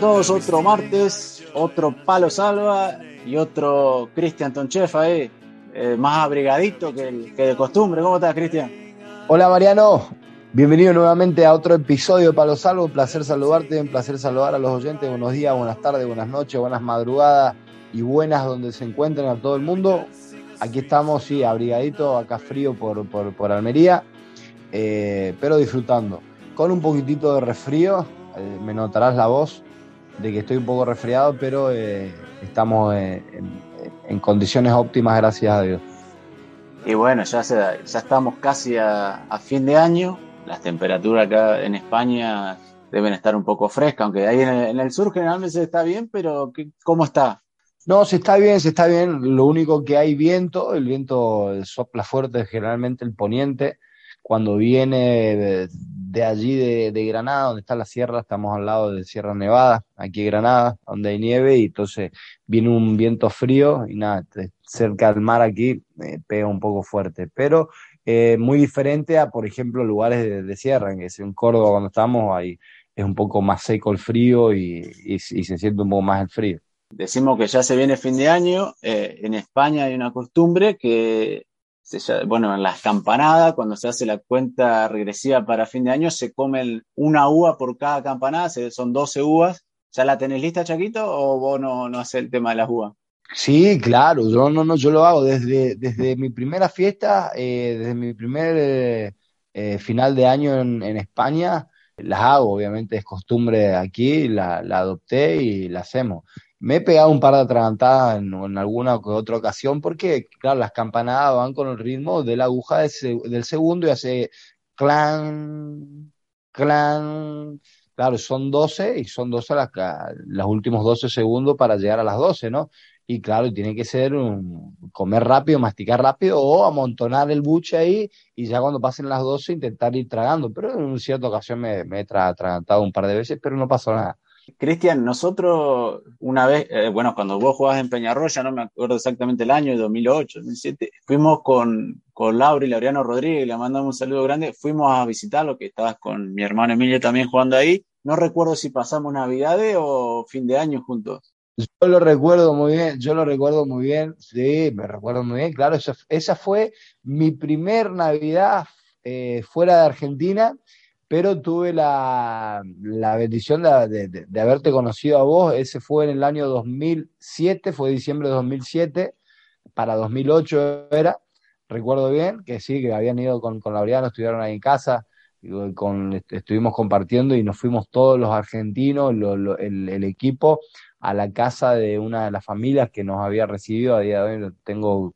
Todos, otro martes, otro Palo Salva y otro Cristian Tonchef ahí, eh, más abrigadito que, de costumbre. ¿Cómo estás, Cristian? Hola, Mariano. Bienvenido nuevamente a otro episodio de Palo Salva. Un placer saludarte, un placer saludar a los oyentes. Buenos días, buenas tardes, buenas noches, buenas madrugadas y buenas donde se encuentren a todo el mundo. Aquí estamos, sí, abrigadito, acá frío por, por, por Almería, eh, pero disfrutando. Con un poquitito de resfrío, eh, me notarás la voz de que estoy un poco resfriado, pero eh, estamos eh, en, en, condiciones óptimas, gracias a Dios. Y bueno, ya, se, ya estamos casi a, a, fin de año. Las temperaturas acá en España deben estar un poco frescas, aunque ahí en el, en el sur generalmente está bien, pero ¿cómo está? No, se está bien, se está bien. Lo único que hay viento, el viento sopla fuerte, generalmente el poniente. Cuando viene de, allí de, Granada, donde está la sierra, estamos al lado de Sierra Nevada, aquí en Granada, donde hay nieve, y entonces viene un viento frío y nada, cerca del mar aquí eh, pega un poco fuerte, pero eh, muy diferente a, por ejemplo, lugares de, sierra, en, en Córdoba cuando estamos, ahí es un poco más seco el frío y, se siente un poco más el frío. Decimos que ya se viene fin de año, eh, en España hay una costumbre que bueno, en las campanadas, cuando se hace la cuenta regresiva para fin de año, se comen una uva por cada campanada, son 12 uvas. ¿Ya la tenés lista, Chaquito, o vos no, no haces el tema de las uvas? Sí, claro, yo no, no, yo lo hago desde, desde mi primera fiesta, eh, desde mi primer eh, eh, final de año en, en, España, las hago, obviamente es costumbre aquí, la, la adopté y la hacemos. Me he pegado un par de atragantadas en, alguna u otra ocasión porque, claro, las campanadas van con el ritmo de la aguja del segundo y hace clan, clan. Claro, son 12 y son 12 las, los últimos 12 segundos para llegar a las 12, ¿no? Y claro, tiene que ser un, comer rápido, masticar rápido o amontonar el buche ahí y ya cuando pasen las 12 intentar ir tragando. Pero en cierta ocasión me, me he atragantado un par de veces, pero no pasó nada. Cristian, nosotros una vez, eh, bueno, cuando vos jugabas en Peñarroya, no me acuerdo exactamente el año, 2008, 2007, fuimos con, con Laura y Laureano Rodríguez, le mandamos un saludo grande, fuimos a visitarlo, que estabas con mi hermano Emilio también jugando ahí. No recuerdo si pasamos Navidades o fin de año juntos. Yo lo recuerdo muy bien, yo lo recuerdo muy bien, sí, me recuerdo muy bien, claro, esa, esa fue mi primer Navidad eh, fuera de Argentina pero tuve la, la bendición de, de, haberte conocido a vos. Ese fue en el año 2007, fue diciembre de 2007, para 2008 era, recuerdo bien, que sí, que habían ido con, con Laureano, estuvieron ahí en casa, con, estuvimos compartiendo y nos fuimos todos los argentinos, lo, lo, el, el, equipo, a la casa de una de las familias que nos había recibido. A día de hoy tengo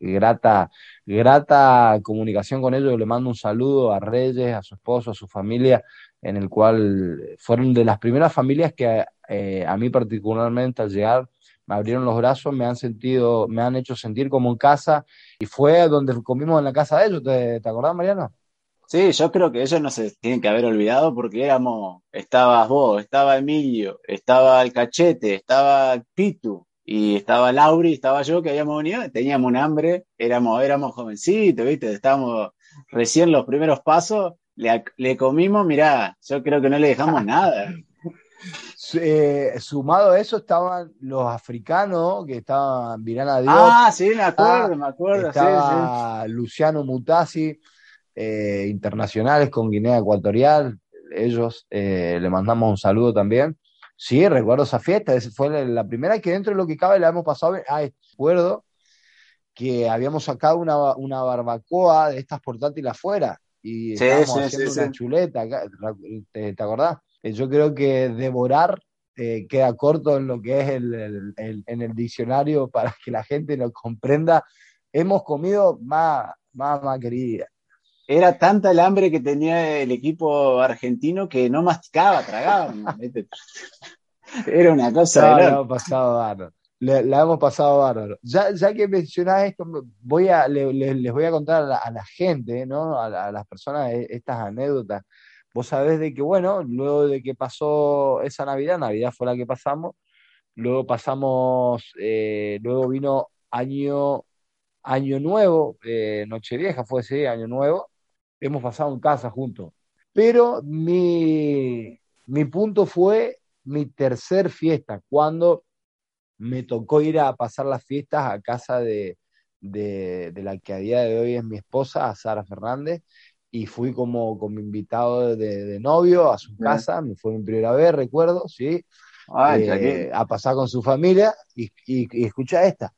grata, grata comunicación con ellos. Le mando un saludo a Reyes, a su esposo, a su familia, en el cual fueron de las primeras familias que eh, a mí particularmente al llegar me abrieron los brazos, me han sentido, me han hecho sentir como en casa y fue donde comimos en la casa de ellos. ¿Te, te acordás, Mariano? Sí, yo creo que ellos no se tienen que haber olvidado porque éramos, estabas vos, estaba Emilio, estaba el Cachete, estaba Pitu, y estaba Lauri, estaba yo que habíamos venido, teníamos un hambre, éramos, éramos jovencitos, ¿viste? Estábamos recién los primeros pasos, le, le comimos, mirá, yo creo que no le dejamos nada. Eh, sumado a eso estaban los africanos que estaban Virana Diop. Ah, sí, me acuerdo, me acuerdo. Estaba sí, sí. Luciano Mutasi, eh, internacionales con Guinea Ecuatorial. Ellos eh, le mandamos un saludo también. Sí, recuerdo esa fiesta, esa fue la primera que dentro de lo que cabe le hemos pasado. Ah, recuerdo que habíamos sacado una, una barbacoa de estas portátiles afuera y sí, estábamos sí, haciendo sí, una chuleta, ¿te, ¿te acordás? Eh, yo creo que devorar eh, queda corto en lo que es el, en el diccionario para que la gente lo comprenda. Hemos comido más, más, más querida. Era tanta el hambre que tenía el equipo argentino que no masticaba, tragaba. Era una cosa. No, no, pasado bárbaro la hemos pasado bárbaro. Ya, ya que mencionás esto, voy a, les voy a contar a la, gente, ¿no? A, las personas e, estas anécdotas. Vos sabés de que, bueno, luego de que pasó esa Navidad, Navidad fue la que pasamos, luego pasamos, eh, luego vino año, año nuevo, eh, Nochevieja fue ese año nuevo, hemos pasado en casa juntos. Pero mi, mi punto fue mi tercer fiesta, cuando me tocó ir a pasar las fiestas a casa de, la que a día de hoy es mi esposa, a Sara Fernández, y fui como, como invitado de, novio a su casa, me fue mi primera vez, recuerdo, sí, eh, a pasar con su familia y, y, escucha esta.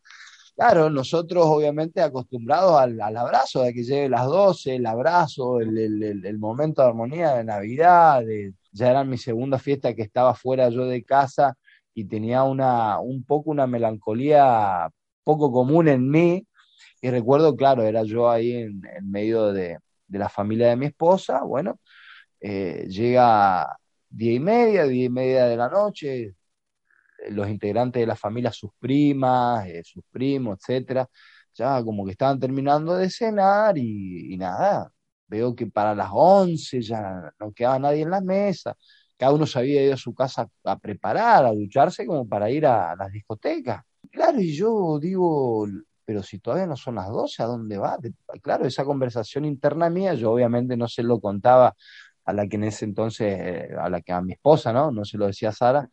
Claro, nosotros obviamente acostumbrados al, abrazo, de que llegue las 12, el abrazo, el, momento de armonía de Navidad, ya era mi segunda fiesta que estaba fuera yo de casa y tenía una, un poco una melancolía poco común en mí. Y recuerdo, claro, era yo ahí en, medio de, la familia de mi esposa. Bueno, eh, llega día y media, día y media de la noche, los integrantes de la familia, sus primas, eh, sus primos, etcétera, ya como que estaban terminando de cenar y, nada, veo que para las 11 ya no quedaba nadie en la mesa, cada uno se había ido a su casa a preparar, a ducharse como para ir a, las discotecas. Claro, y yo digo, pero si todavía no son las 12, ¿a dónde va? Claro, esa conversación interna mía, yo obviamente no se lo contaba a la que en ese entonces, a la que a mi esposa, ¿no? No se lo decía Sara.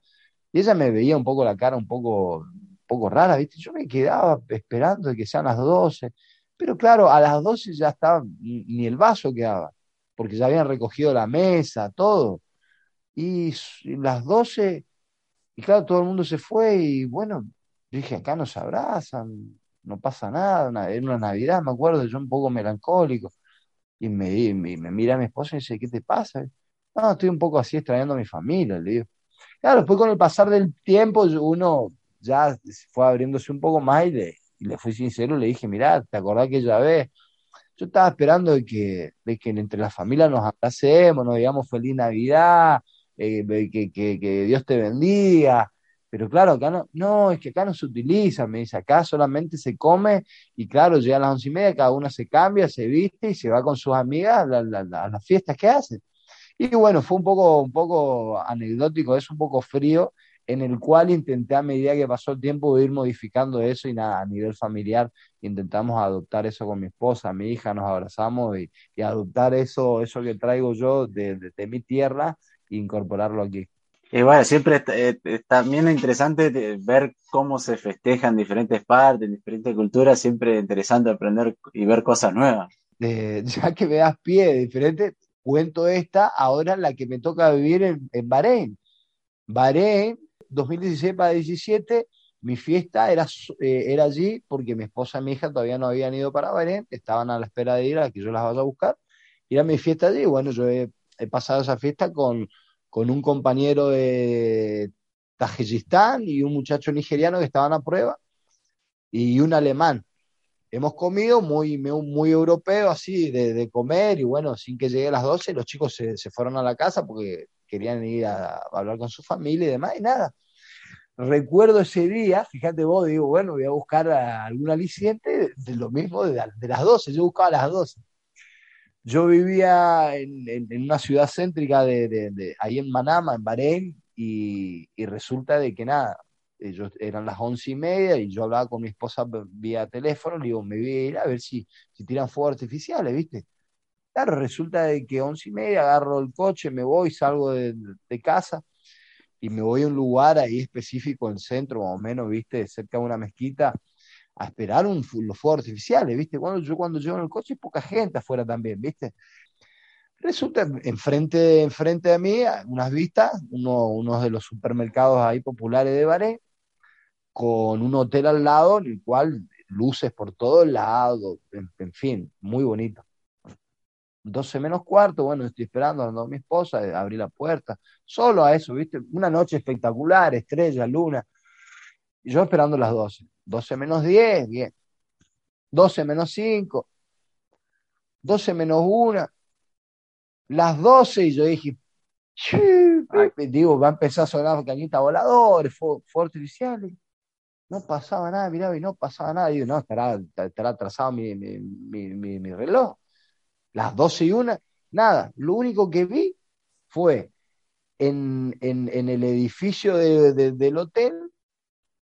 Y ella me veía un poco la cara un poco, poco rara, ¿viste? Yo me quedaba esperando que sean las 12. Pero claro, a las 12 ya estaba, ni el vaso quedaba, porque ya habían recogido la mesa, todo y, las 12, y claro, todo el mundo se fue y bueno, dije, acá nos abrazan, no pasa nada, era una Navidad, me acuerdo, yo un poco melancólico. Y me, me, mira mi esposa y dice, ¿qué te pasa? No, estoy un poco así extrañando a mi familia, le digo. Claro, después con el pasar del tiempo uno ya fue abriéndose un poco más y le, le fui sincero, le dije, mira, ¿te acordás que ya ves? Yo estaba esperando de que, de que entre las familias nos abracemos, nos digamos feliz Navidad, eh, que, que, Dios te bendiga. Pero claro, acá no, no, es que acá no se utiliza, me dice, acá solamente se come y claro, llega a las once y media, cada una se cambia, se viste y se va con sus amigas a, las fiestas que hacen. Y bueno, fue un poco, un poco anecdótico, es un poco frío, en el cual intenté a medida que pasó el tiempo ir modificando eso y nada, a nivel familiar intentamos adoptar eso con mi esposa, mi hija, nos abrazamos y, adoptar eso, eso que traigo yo de, de mi tierra incorporarlo aquí. Y bueno, siempre eh, también es interesante ver cómo se festejan diferentes partes, en diferentes culturas, siempre es interesante aprender y ver cosas nuevas. ya que me das pie diferente, cuento esta, ahora la que me toca vivir en, en Bahrein. Bahrein, 2016 para 17, mi fiesta era, eh, era allí porque mi esposa y mi hija todavía no habían ido para Bahrein, estaban a la espera de ir a que yo las vaya a buscar. Y era mi fiesta allí, bueno, yo he he pasado esa fiesta con, con un compañero de Tajikistán y un muchacho nigeriano que estaban a prueba y un alemán. Hemos comido muy, muy europeo, así, de, comer, y bueno, sin que llegue a las 12, los chicos se, fueron a la casa porque querían ir a, hablar con su familia y demás, y nada. Recuerdo ese día, fíjate vos, digo, bueno, voy a buscar algún aliciente de, lo mismo de, de, las 12, yo buscaba las 12. Yo vivía en, una ciudad céntrica de, ahí en Manama, en Bahrein, y, resulta de que nada, ellos eran las once y media y yo hablaba con mi esposa vía teléfono, le digo, me voy a ir a ver si, si tiran fuegos artificiales, ¿viste? Claro, resulta de que once y media agarro el coche, me voy, salgo de, de casa y me voy a un lugar ahí específico en centro, más o menos, ¿viste? Cerca de una mezquita, a esperar un, los fuegos artificiales, ¿viste? Cuando yo cuando llego en el coche, poca gente afuera también, ¿viste? Resulta enfrente, enfrente de mí, unas vistas, uno, de los supermercados ahí populares de Bahrein, con un hotel al lado, en el cual luces por todos lados, en, fin, muy bonito. 12 menos cuarto, bueno, estoy esperando, ando mi esposa, eh, abrí la puerta, solo a eso, ¿viste? Una noche espectacular, estrella, luna, y yo esperando las 12. 12 menos 10, bien. 12 menos 5, 12 menos 1, las 12 y yo dije, digo, va a empezar a sonar cañita voladores, fuegos artificiales. No pasaba nada, miraba y no pasaba nada. Digo, no, estará, estará atrasado mi, mi, reloj. Las 12 y 1, nada. Lo único que vi fue en, el edificio del hotel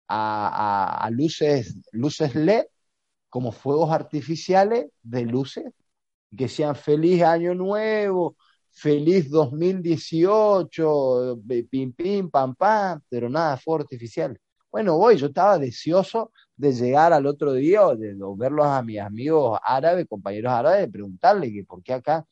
a, a, luces, luces LED como fuegos artificiales de luces que sean feliz año nuevo, feliz 2018, pim, pim, pam, pam, pero nada, fue artificial. Bueno, voy, yo estaba deseoso de llegar al otro día o de, verlos a mis amigos árabes, compañeros árabes, preguntarle que por qué acá.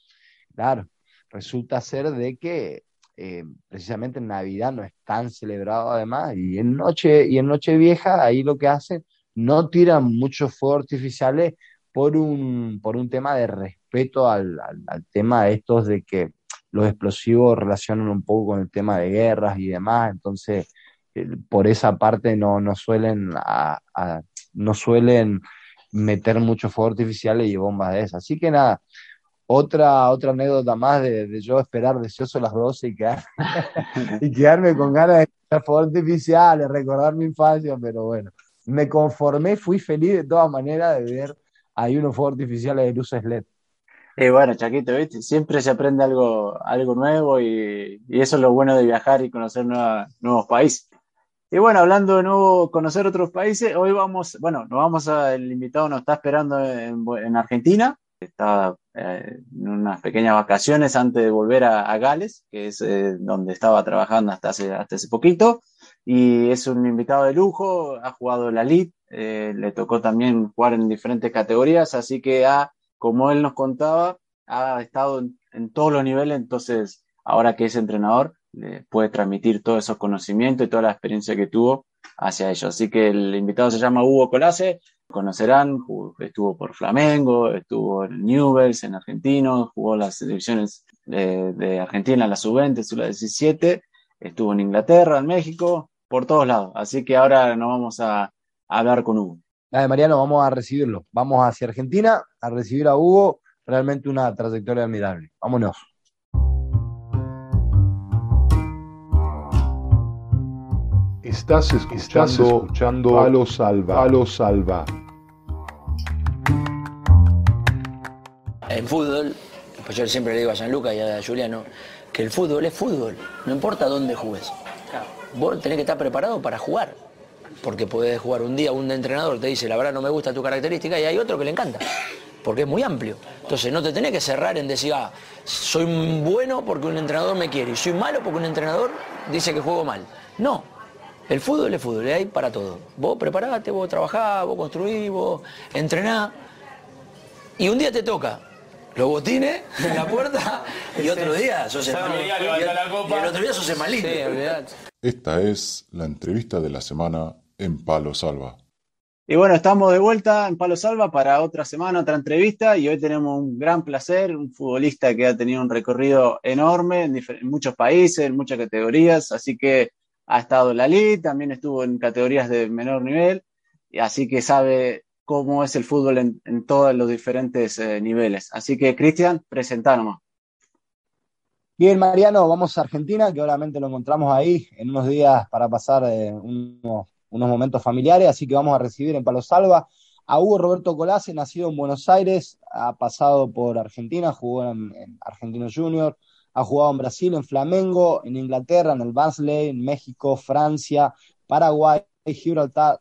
Claro, resulta ser de que eh, precisamente en Navidad no es tan celebrado además, y en noche, y en noche vieja ahí lo que hacen, no tiran muchos fuegos artificiales por un, por un tema de respeto al, al, tema de estos de que los explosivos relacionan un poco con el tema de guerras y demás, entonces por esa parte no, no suelen no suelen meter muchos fuegos artificiales y bombas de esas. Así que nada, otra, otra anécdota más de, yo esperar deseoso las 12 y, quedar, y quedarme con ganas de fuegos artificiales, recordar mi infancia, pero bueno, me conformé, fui feliz de todas maneras de ver hay unos fuegos artificiales de luces LED. Y bueno, Chaquito, ¿viste? siempre se aprende algo, algo nuevo y, eso es lo bueno de viajar y conocer nuevos países. Y bueno, hablando de nuevo, conocer otros países, hoy vamos, bueno, nos vamos a, el invitado nos está esperando en, Argentina, está eh, en unas pequeñas vacaciones antes de volver a, Gales, que es eh, donde estaba trabajando hasta hace, hasta hace poquito, y es un invitado de lujo, ha jugado la League, eh, le tocó también jugar en diferentes categorías, así que ha, como él nos contaba, ha estado en, todos los niveles, entonces ahora que es entrenador, puede transmitir todos esos conocimientos y toda la experiencia que tuvo hacia ellos. Así que el invitado se llama Hugo Colase, conocerán, estuvo por Flamengo, estuvo en Newells, en Argentino, jugó las divisiones de, Argentina, la sub-20, la 17, estuvo en Inglaterra, en México, por todos lados. Así que ahora nos vamos a, hablar con Hugo. de Mariano, vamos a recibirlo. Vamos hacia Argentina a recibir a Hugo. Realmente una trayectoria admirable. Vámonos. Estás escuchando, a lo Salva. lo Salva. En fútbol, pues yo siempre le digo a San Lucas y a Juliano que el fútbol es fútbol, no importa dónde jugues. Vos tenés que estar preparado para jugar porque puedes jugar un día, un entrenador te dice, la verdad no me gusta tu característica, y hay otro que le encanta, porque es muy amplio. Entonces no te tenés que cerrar en decir, ah, soy bueno porque un entrenador me quiere, y soy malo porque un entrenador dice que juego mal. No, el fútbol es fútbol, hay para todo. Vos preparate, vos trabajás, vos construís, vos entrenás, y un día te toca los botines en la puerta y otro día sos el, y, el otro día sos el malito. Esta es la entrevista de la semana en Palo Salva. Y bueno, estamos de vuelta en Palo Salva para otra semana, otra entrevista, y hoy tenemos un gran placer, un futbolista que ha tenido un recorrido enorme en, muchos países, en muchas categorías, así que ha estado en la LID, también estuvo en categorías de menor nivel, y así que sabe cómo es el fútbol en, todos los diferentes eh, niveles. Así que, Cristian, presentanos. Bien, Mariano, vamos a Argentina, que obviamente lo encontramos ahí en unos días para pasar eh, unos, momentos familiares, así que vamos a recibir en Palo Salva a Hugo Roberto Colase, nacido en Buenos Aires, ha pasado por Argentina, jugó en, Argentino Junior, ha jugado en Brasil, en Flamengo, en Inglaterra, en el Barnsley, en México, Francia, Paraguay, Gibraltar,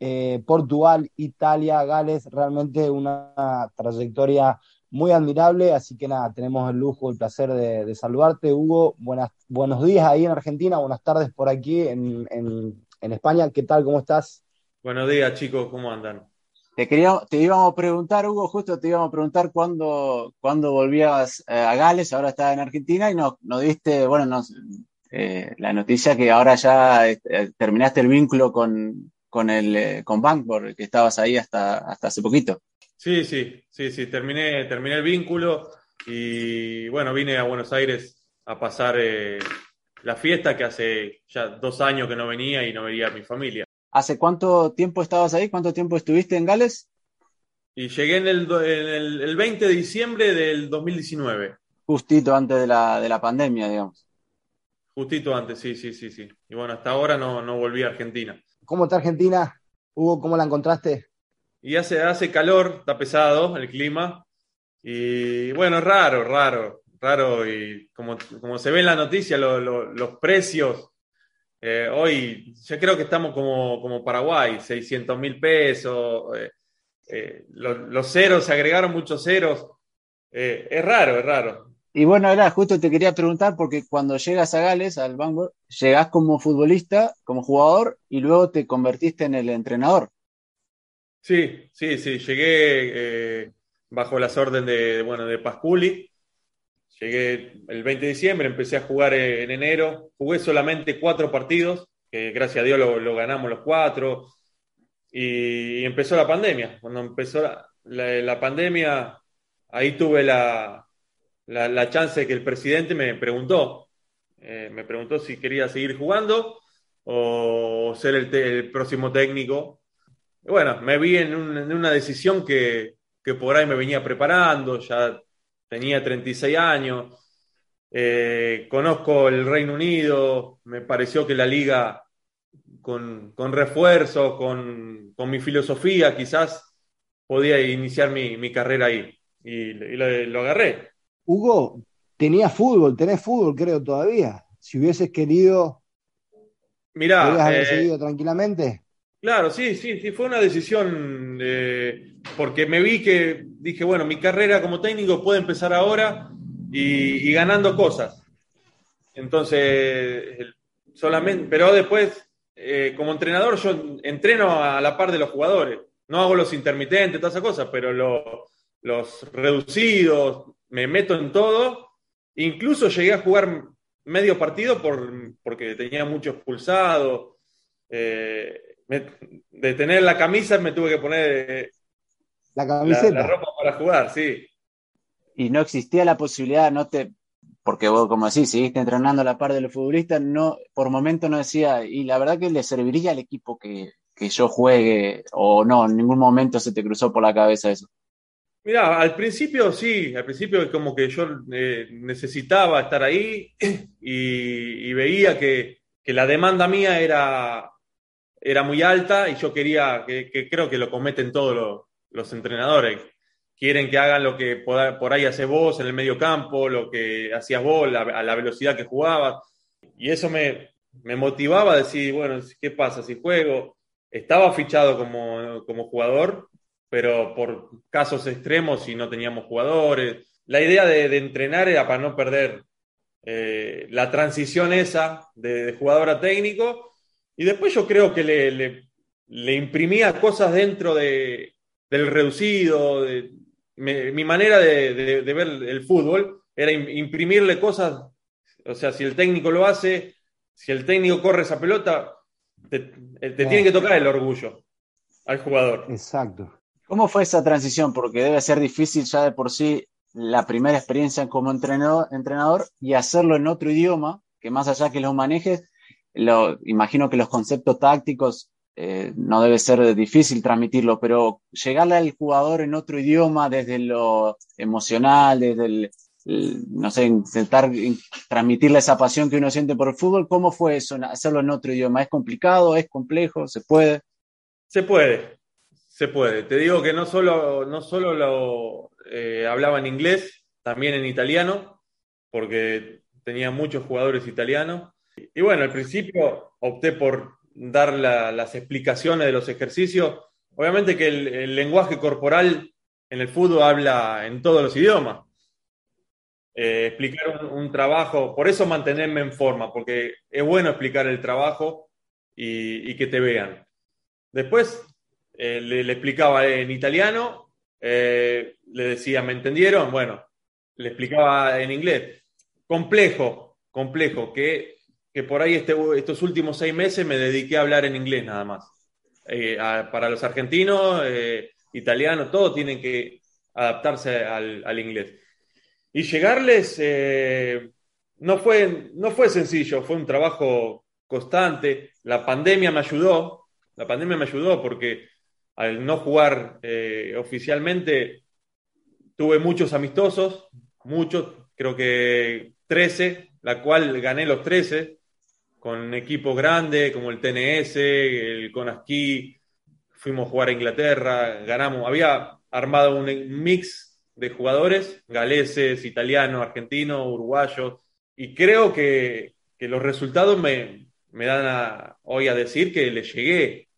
eh, Portugal, Italia, Gales, realmente una trayectoria muy admirable, así que nada, tenemos el lujo, el placer de, saludarte, Hugo. Buenas, buenos días ahí en Argentina, buenas tardes por aquí en, España. ¿Qué tal? ¿Cómo estás? Buenos días, chicos, ¿cómo andan? Te, quería, te íbamos a preguntar, Hugo, justo te íbamos a preguntar cuándo, cuándo volvías eh, a Gales, ahora estás en Argentina y nos, nos diste, bueno, nos, eh, la noticia que ahora ya eh, terminaste el vínculo con, con, el, con Bank, porque estabas ahí hasta, hasta hace poquito. Sí, sí, sí, sí, terminé, terminé el vínculo y bueno, vine a Buenos Aires a pasar eh, la fiesta que hace ya dos años que no venía y no veía a mi familia. ¿Hace cuánto tiempo estabas ahí? ¿Cuánto tiempo estuviste en Gales? Y llegué en el, en el, el 20 de diciembre del 2019. Justito antes de la, de la pandemia, digamos. Justito antes, sí, sí, sí, sí. Y bueno, hasta ahora no, no volví a Argentina. ¿Cómo está Argentina? Hugo, ¿cómo la encontraste? Y hace, hace calor, está pesado el clima. Y bueno, raro, raro, raro. Y como, como se ve en la noticia, lo- lo- los precios. Eh, hoy yo creo que estamos como, como Paraguay, 600 mil pesos. eh, eh, los, los ceros, se agregaron muchos ceros. Es raro, es raro. Y bueno, era justo te quería preguntar, porque cuando llegas a Gales, al Bangor, llegás como futbolista, como jugador, y luego te convertiste en el entrenador. Sí, sí, sí, llegué bajo las órdenes de, bueno, de Pasculi. Llegué el 20 de diciembre, empecé a jugar eh, en enero. Jugué solamente cuatro partidos, que gracias a Dios lo, ganamos los cuatro. Y, empezó la pandemia. Cuando empezó la, pandemia, ahí tuve la, la, chance de que el presidente me preguntó. Eh, me preguntó si quería seguir jugando o ser el, próximo técnico. Bueno, me vi en, en una decisión que, que por ahí me venía preparando, ya tenía 36 años, eh, conozco el Reino Unido, me pareció que la liga con, con refuerzos, con, con mi filosofía, quizás podía iniciar mi, mi carrera ahí. Y, y lo, lo agarré. Hugo, tenías fútbol, tenés fútbol, creo, todavía. Si hubieses querido, Mirá, podrías haber eh, seguido tranquilamente. Claro, sí, sí, sí, fue una decisión eh, porque me vi que dije, bueno, mi carrera como técnico puede empezar ahora y, ganando cosas. Entonces, solamente, pero después, eh, como entrenador, yo entreno a la par de los jugadores. No hago los intermitentes, todas esas cosas, pero lo- los reducidos, me meto en todo. Incluso llegué a jugar medio partido por, porque tenía mucho expulsado. Eh, me- de tener la camisa me tuve que poner eh, La camiseta. la ropa para jugar, sí. Y no existía la posibilidad, no te, porque vos, como decís, seguiste entrenando a la par de los futbolistas, no, por momento no decía, y la verdad que le serviría al equipo que, que yo juegue, o no, en ningún momento se te cruzó por la cabeza eso. Mira, al principio sí, al principio es como que yo eh, necesitaba estar ahí y, y veía que, que la demanda mía era, era muy alta y yo quería, que, creo que lo cometen todos los, entrenadores, quieren que hagan lo que por, ahí haces vos en el medio campo, lo que hacías vos, a la velocidad que jugabas. Y eso me, me motivaba a decir, bueno, ¿qué pasa si juego? Estaba fichado como, como jugador, pero por casos extremos y no teníamos jugadores. La idea de, de entrenar era para no perder eh, la transición esa de, de jugador a técnico. Y después yo creo que le, le- le imprimía cosas dentro de, del reducido. de- me- mi manera de, de- de ver el fútbol era im- imprimirle cosas. O sea, si el técnico lo hace, si el técnico corre esa pelota, te, te tiene que tocar el orgullo al jugador. Exacto. ¿Cómo fue esa transición? Porque debe ser difícil ya de por sí la primera experiencia como entrenador, entrenador y hacerlo en otro idioma, que más allá que lo manejes, lo, imagino que los conceptos tácticos eh, no debe ser difícil transmitirlo, pero llegarle al jugador en otro idioma desde lo emocional, desde el, no sé, intentar in- transmitirle esa pasión que uno siente por el fútbol, ¿cómo fue eso, hacerlo en otro idioma? ¿Es complicado? ¿Es complejo? ¿Se puede? Se puede, se puede. Te digo que no solo, no solo lo eh, hablaba en inglés, también en italiano, porque tenía muchos jugadores italianos. Y bueno, al principio opté por dar la- las explicaciones de los ejercicios. Obviamente que el, el lenguaje corporal en el fútbol habla en todos los idiomas. Eh, explicar un, un trabajo, por eso mantenerme en forma, porque es bueno explicar el trabajo y- y que te vean. Después eh, le, le explicaba en italiano, eh, le decía, ¿me entendieron? Bueno, le explicaba en inglés. Complejo, complejo, que, que por ahí este, estos últimos seis meses me dediqué a hablar en inglés nada más. Eh, a- para los argentinos, eh, italianos, todos tienen que adaptarse al, al inglés. y llegarles eh, no, fue, no fue sencillo, fue un trabajo constante. La pandemia me ayudó, la pandemia me ayudó porque al no jugar eh, oficialmente tuve muchos amistosos, muchos, creo que 13, la cual gané los 13 con equipos grandes como el TNS, el Conasquí, fuimos a jugar a Inglaterra, ganamos, había armado un mix de jugadores, galeses, italianos, argentinos, uruguayos, y creo que, los resultados me, dan hoy a decir que le llegué.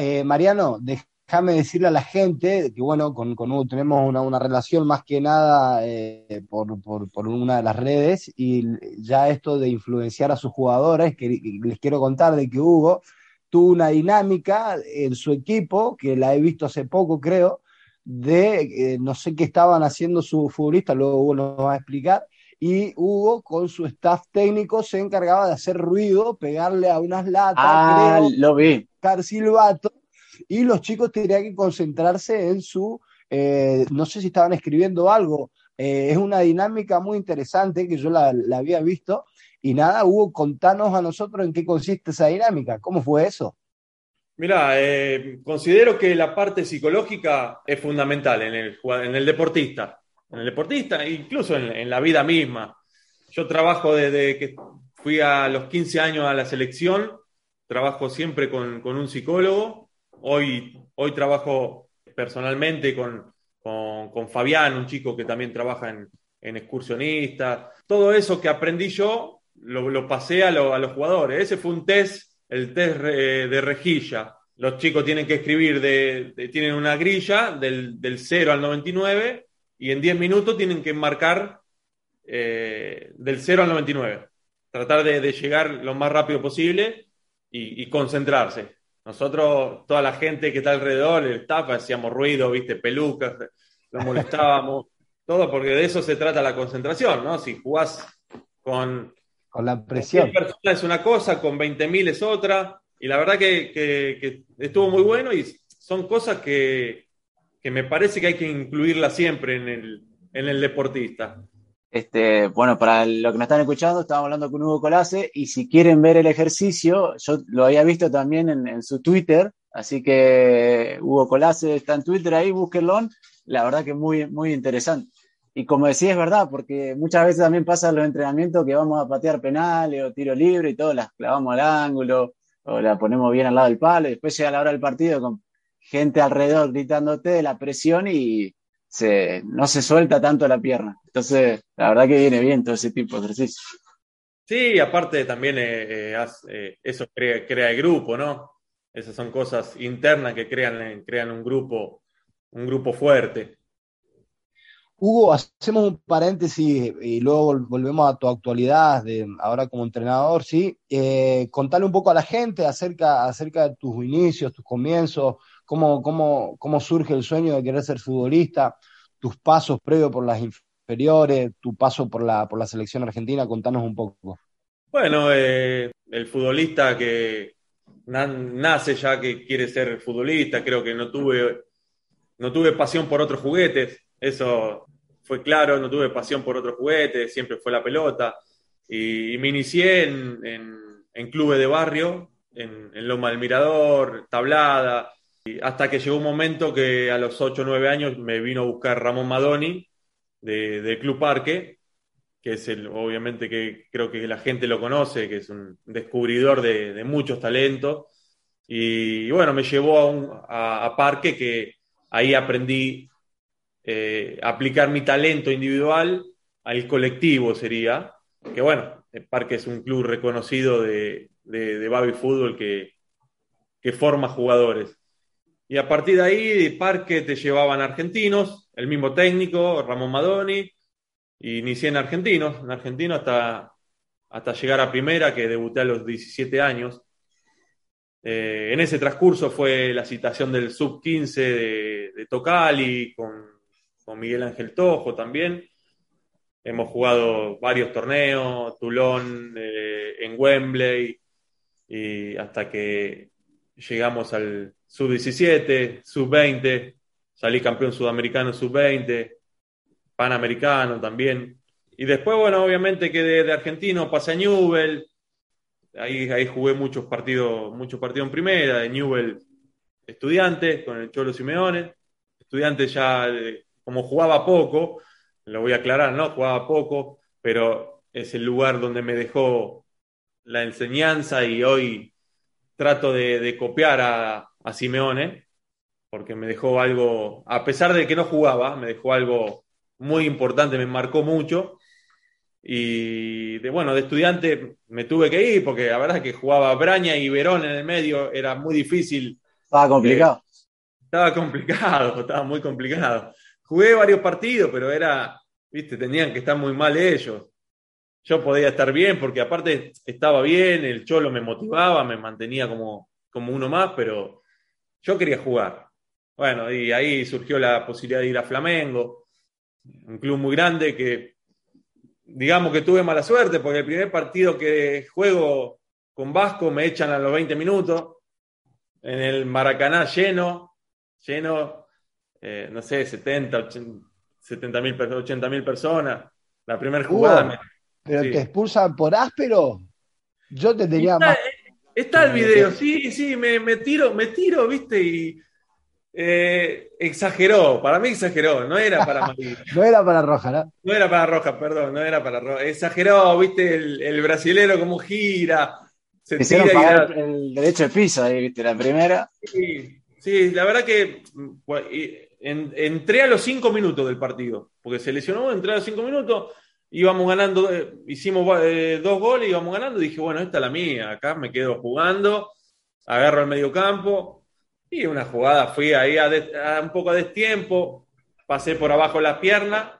Eh, Mariano, déjame decirle a la gente que, bueno, con, con Hugo tenemos una, relación más que nada eh, por, por, una de las redes y ya esto de influenciar a sus jugadores, que les quiero contar de que Hugo tuvo una dinámica en su equipo, que la he visto hace poco, creo, de eh, no sé qué estaban haciendo sus futbolistas, luego Hugo nos va a explicar, y Hugo con su staff técnico se encargaba de hacer ruido, pegarle a unas latas, ah, lo vi. silbato, y los chicos tenían que concentrarse en su, eh, no sé si estaban escribiendo algo, eh, es una dinámica muy interesante que yo la, había visto, y nada, Hugo, contanos a nosotros en qué consiste esa dinámica, ¿cómo fue eso? Mira, eh, considero que la parte psicológica es fundamental en el, en el deportista, en el deportista, incluso en, la vida misma. Yo trabajo desde que fui a los 15 años a la selección, trabajo siempre con, un psicólogo. Hoy, hoy trabajo personalmente con, con, Fabián, un chico que también trabaja en, en excursionistas. Todo eso que aprendí yo lo, pasé a, los jugadores. Ese fue un test, el test de rejilla. Los chicos tienen que escribir, de, tienen una grilla del, del 0 al 99 y en 10 minutos tienen que marcar eh, del 0 al 99. Tratar de, llegar lo más rápido posible y, concentrarse. Nosotros, toda la gente que está alrededor, el staff, hacíamos ruido, viste, pelucas, lo molestábamos, todo porque de eso se trata la concentración, ¿no? Si jugás con con la presión. es una cosa, con 20.000 es otra. Y la verdad que, estuvo muy bueno y son cosas que, me parece que hay que incluirla siempre en el, en el deportista. Este, bueno, para lo que nos están escuchando, estamos hablando con Hugo Colase y si quieren ver el ejercicio, yo lo había visto también en, su Twitter, así que Hugo Colase está en Twitter ahí, búsquenlo. La verdad que muy, muy interesante. Y como decía, es verdad, porque muchas veces también pasa en los entrenamientos que vamos a patear penales o tiro libre y todo, las clavamos al ángulo o la ponemos bien al lado del palo y después llega la hora del partido con gente alrededor gritándote de la presión y se, no se suelta tanto la pierna. Entonces, la verdad que viene bien todo ese tipo de ejercicio. Sí, aparte también eh, eh, eh, eso crea, crea, el grupo, ¿no? Esas son cosas internas que crean, crean un grupo, un grupo fuerte. Hugo, hacemos un paréntesis y luego volvemos a tu actualidad de ahora como entrenador, ¿sí? Eh, contale un poco a la gente acerca, acerca de tus inicios, tus comienzos, cómo, cómo, cómo surge el sueño de querer ser futbolista, tus pasos previos por las inferiores, tu paso por la, por la selección argentina, contanos un poco. Bueno, eh, el futbolista que nace ya que quiere ser futbolista, creo que no tuve, no tuve pasión por otros juguetes, eso fue claro, no tuve pasión por otros juguetes, siempre fue la pelota. Y, me inicié en, clubes de barrio, en, Loma del Mirador, Tablada, hasta que llegó un momento que a los 8 o 9 años me vino a buscar Ramón Madoni de, Club Parque, que es el, obviamente que creo que la gente lo conoce, que es un descubridor de, muchos talentos. Y, bueno, me llevó a, a Parque que ahí aprendí eh, aplicar mi talento individual al colectivo sería, que bueno, Parque es un club reconocido de, de, Baby Fútbol que, que, forma jugadores. Y a partir de ahí, de Parque te llevaban argentinos, el mismo técnico, Ramón Madoni, y inicié en argentinos, en argentino hasta, hasta llegar a primera, que debuté a los 17 años. Eh, en ese transcurso fue la citación del sub-15 de, de Tocali con con Miguel Ángel Tojo también. Hemos jugado varios torneos, Toulon, eh, en Wembley, y hasta que llegamos al sub-17, sub-20, salí campeón sudamericano sub-20, Panamericano también. Y después, bueno, obviamente que de, argentino pasé a Newell. Ahí, ahí jugué muchos partidos, muchos partidos en primera, de Newell estudiantes con el Cholo Simeone. Estudiantes ya, como jugaba poco, lo voy a aclarar, ¿no? Jugaba poco, pero es el lugar donde me dejó la enseñanza y hoy trato de, copiar a, a, Simeone, porque me dejó algo, a pesar de que no jugaba, me dejó algo muy importante, me marcó mucho. Y de, bueno, de estudiante me tuve que ir porque la verdad es que jugaba Braña y Verón en el medio, era muy difícil. Estaba complicado. Eh, estaba complicado, estaba muy complicado. Jugué varios partidos, pero era, viste, tenían que estar muy mal ellos. Yo podía estar bien porque aparte estaba bien, el cholo me motivaba, me mantenía como, como uno más, pero yo quería jugar. Bueno, y ahí surgió la posibilidad de ir a Flamengo, un club muy grande que, digamos que tuve mala suerte, porque el primer partido que juego con Vasco me echan a los 20 minutos, en el Maracaná lleno, lleno, eh, no sé, 70, 80 mil 80 mil personas. La primera jugada. ¿Pero te expulsan por áspero? Yo te tenía está, Está el video, sí, sí, me, me, tiro, me tiro, viste, y eh, exageró, para mí exageró, no era para no era para Roja, ¿no? No era para Roja, perdón, no era para Roja. Exageró, viste, el, el brasilero como gira. Se tira el derecho de piso ahí, viste, la primera. Sí, sí la verdad que entré a los cinco minutos del partido, porque se lesionó, entré a los cinco minutos, íbamos ganando, eh, hicimos eh, dos goles, íbamos ganando, y dije, bueno, esta es la mía, acá me quedo jugando, agarro el medio campo, y una jugada, fui ahí a, un poco a destiempo, pasé por abajo la pierna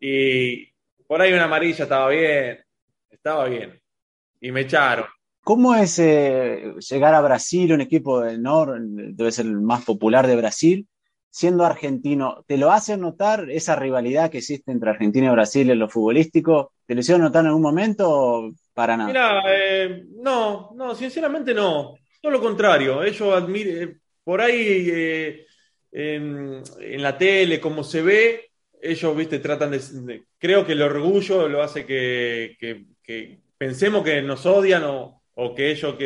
y por ahí una amarilla estaba bien, estaba bien. Y me echaron. ¿Cómo es eh, llegar a Brasil, un equipo del norte, debe ser el más popular de Brasil, siendo argentino? ¿Te lo hace notar esa rivalidad que existe entre Argentina y Brasil en lo futbolístico? ¿Te lo hicieron notar en algún momento o para nada? Mira, eh, no, no, sinceramente no. Todo lo contrario. Ellos admiran, por ahí eh, en, la tele, como se ve, ellos, viste, tratan de, Creo que el orgullo lo hace que, pensemos que nos odian o, que ellos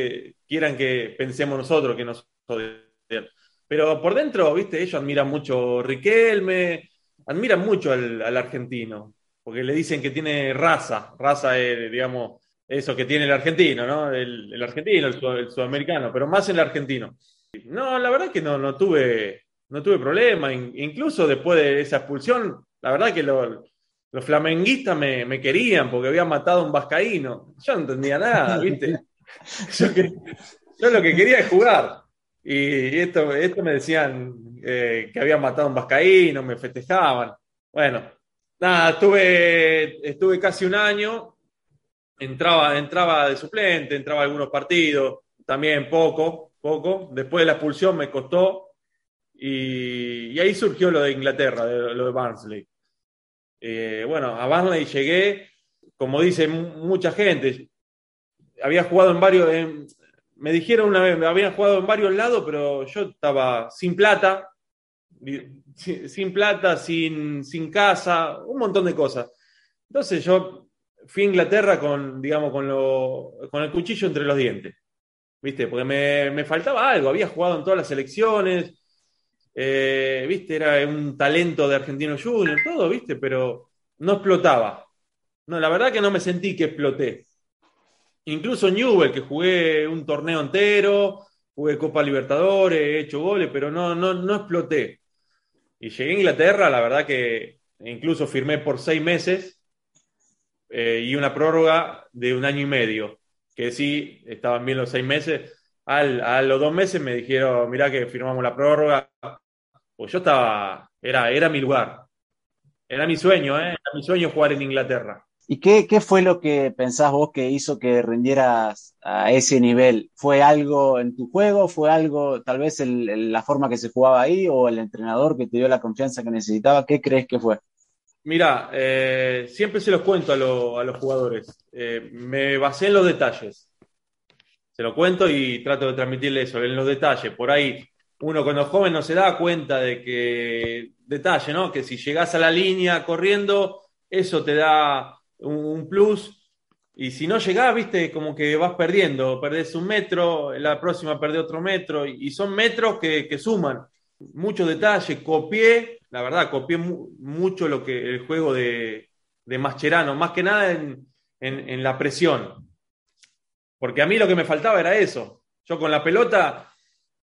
quieran que pensemos nosotros que nos odian. Pero por dentro, viste, ellos admiran mucho Riquelme, admiran mucho al, argentino, porque le dicen que tiene raza, raza es, digamos, eso que tiene el argentino, ¿no? El, argentino, el, sudamericano, pero más el argentino. No, la verdad que no, no tuve, no tuve problema. incluso después de esa expulsión, la verdad que los flamenguistas me, querían porque había matado a un vascaíno. Yo no entendía nada, ¿viste? Yo, lo que quería es jugar. Y esto, esto me decían eh, que había matado a un vascaíno, me festejaban. Bueno, nada, estuve, estuve casi un año. Entraba, entraba de suplente, entraba a algunos partidos, también poco, poco. Después de la expulsión me costó. Y, ahí surgió lo de Inglaterra, lo de Barnsley. Eh, bueno, a Barnsley llegué, como dice mucha gente, había jugado en varios, me dijeron una vez, había jugado en varios lados, pero yo estaba sin plata, sin, plata, sin, sin casa, un montón de cosas. Entonces yo fui a Inglaterra con, digamos, con, lo, con el cuchillo entre los dientes. ¿viste? Porque me, faltaba algo, había jugado en todas las selecciones, eh, ¿viste? Era un talento de Argentino Junior, todo, ¿viste? Pero no explotaba. No, la verdad que no me sentí que exploté. Incluso Newell, que jugué un torneo entero, jugué Copa Libertadores, he hecho goles, pero no, no, no exploté. Y llegué a Inglaterra, la verdad que incluso firmé por seis meses eh, y una prórroga de un año y medio que sí, estaban bien los seis meses. Al, a los dos meses me dijeron, mirá que firmamos la prórroga. Pues yo estaba, era, era mi lugar. Era mi sueño, ¿eh? era mi sueño jugar en Inglaterra. ¿Y qué, qué, fue lo que pensás vos que hizo que rindieras a ese nivel? ¿Fue algo en tu juego? ¿Fue algo, tal vez, la forma que se jugaba ahí o el entrenador que te dio la confianza que necesitaba? ¿Qué crees que fue? Mira, eh, siempre se los cuento a, los jugadores. Eh, me basé en los detalles. Se lo cuento y trato de transmitirle eso, en los detalles. Por ahí, uno cuando es joven no se da cuenta de que, detalle, ¿no? Que si llegás a la línea corriendo, eso te da un, plus. Y si no llegás, viste, como que vas perdiendo, perdés un metro, la próxima perdés otro metro, y, son metros que, suman. Mucho detalle, copié, la verdad, copié mucho lo que el juego de, de Mascherano, más que nada en, en la presión. Porque a mí lo que me faltaba era eso. Yo con la pelota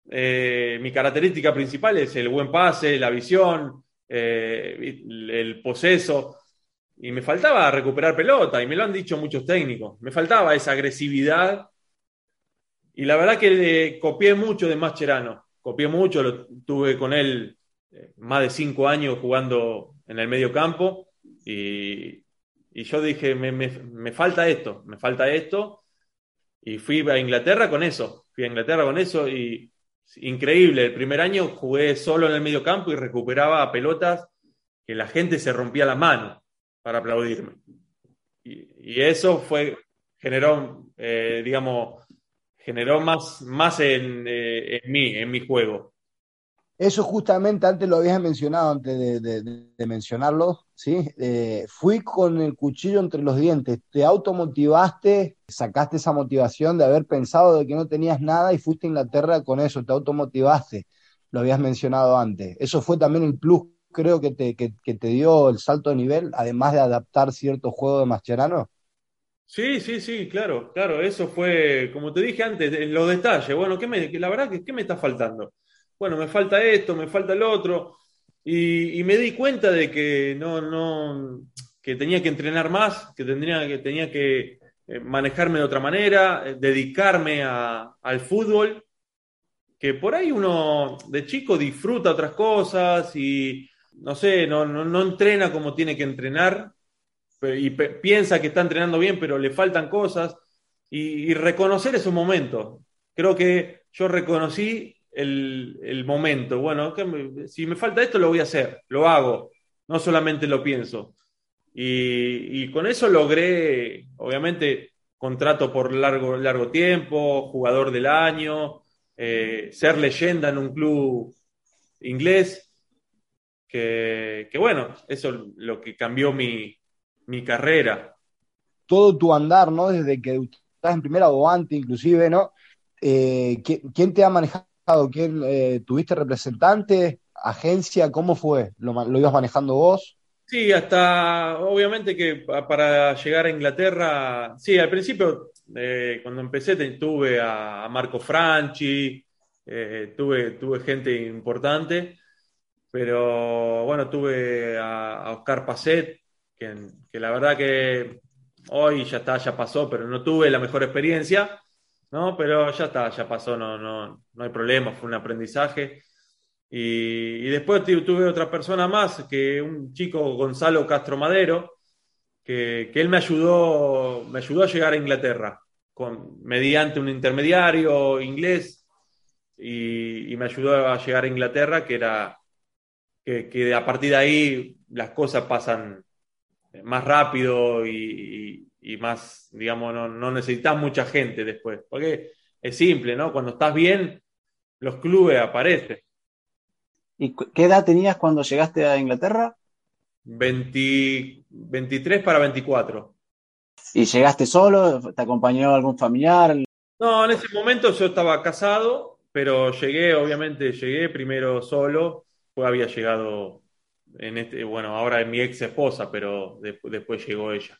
eh, mi característica principal es el buen pase, la visión, eh, el poseso. Y me faltaba recuperar pelota, y me lo han dicho muchos técnicos. Me faltaba esa agresividad. Y la verdad que copié mucho de Mascherano. Copié mucho, lo, tuve con él eh, más de cinco años jugando en el medio campo. Y, yo dije, me, me falta esto, me falta esto. Y fui a Inglaterra con eso. Fui a Inglaterra con eso y increíble. El primer año jugué solo en el medio campo y recuperaba pelotas que la gente se rompía la mano para aplaudirme. Y, eso fue, generó, eh, digamos, generó más, más en, eh, en mí, en mi juego. Eso justamente antes lo habías mencionado, antes de, mencionarlo, ¿sí? Eh, fui con el cuchillo entre los dientes. ¿Te automotivaste? ¿Sacaste esa motivación de haber pensado de que no tenías nada y fuiste a Inglaterra con eso? ¿Te automotivaste? Lo habías mencionado antes. Eso fue también el plus, creo, que te, que, te dio el salto de nivel, además de adaptar cierto juego de Mascherano. Sí, sí, sí, claro, claro. Eso fue, como te dije antes, los detalles. Bueno, ¿qué la verdad, ¿qué me está faltando? bueno, me falta esto, me falta el otro, y, me di cuenta de que no, no, que tenía que entrenar más, que, tendría, que tenía que eh, manejarme de otra manera, eh, dedicarme al fútbol, que por ahí uno de chico disfruta otras cosas y no sé, no, no, entrena como tiene que entrenar y piensa que está entrenando bien, pero le faltan cosas y, y reconocer esos momentos. Creo que yo reconocí el, momento. Bueno, si me falta esto, lo voy a hacer, lo hago, no solamente lo pienso. Y, con eso logré, obviamente, contrato por largo, largo tiempo, jugador del año, eh, ser leyenda en un club inglés, que, bueno, eso es lo que cambió mi, mi carrera. Todo tu andar, ¿no? Desde que estás en primera o antes, inclusive, ¿no? Eh, ¿Quién te ha manejado ¿Quién, eh, ¿Tuviste representante, agencia? ¿Cómo fue? ¿Lo, ibas manejando vos? Sí, hasta obviamente que para llegar a Inglaterra, sí, al principio, eh, cuando empecé, tuve a, Marco Franchi, tuve, tuve gente importante, pero bueno, tuve a, Oscar Pacet, que, que, la verdad que hoy ya está, ya pasó, pero no tuve la mejor experiencia. No, pero ya está, ya pasó, no, no, no hay problema, fue un aprendizaje. Y, después tuve otra persona más, que un chico Gonzalo Castro Madero, que, él me ayudó, me ayudó a llegar a Inglaterra, con, mediante un intermediario inglés, y, me ayudó a llegar a Inglaterra, que era que, a partir de ahí las cosas pasan más rápido y, y más, digamos, no, no, necesitas mucha gente después. Porque es simple, ¿no? Cuando estás bien, los clubes aparecen. ¿Y qué edad tenías cuando llegaste a Inglaterra? 23 para 24. ¿Y llegaste solo? ¿Te acompañó algún familiar? No, en ese momento yo estaba casado, pero llegué, obviamente, llegué primero solo, había llegado en este, bueno, ahora es mi ex esposa, pero después llegó ella.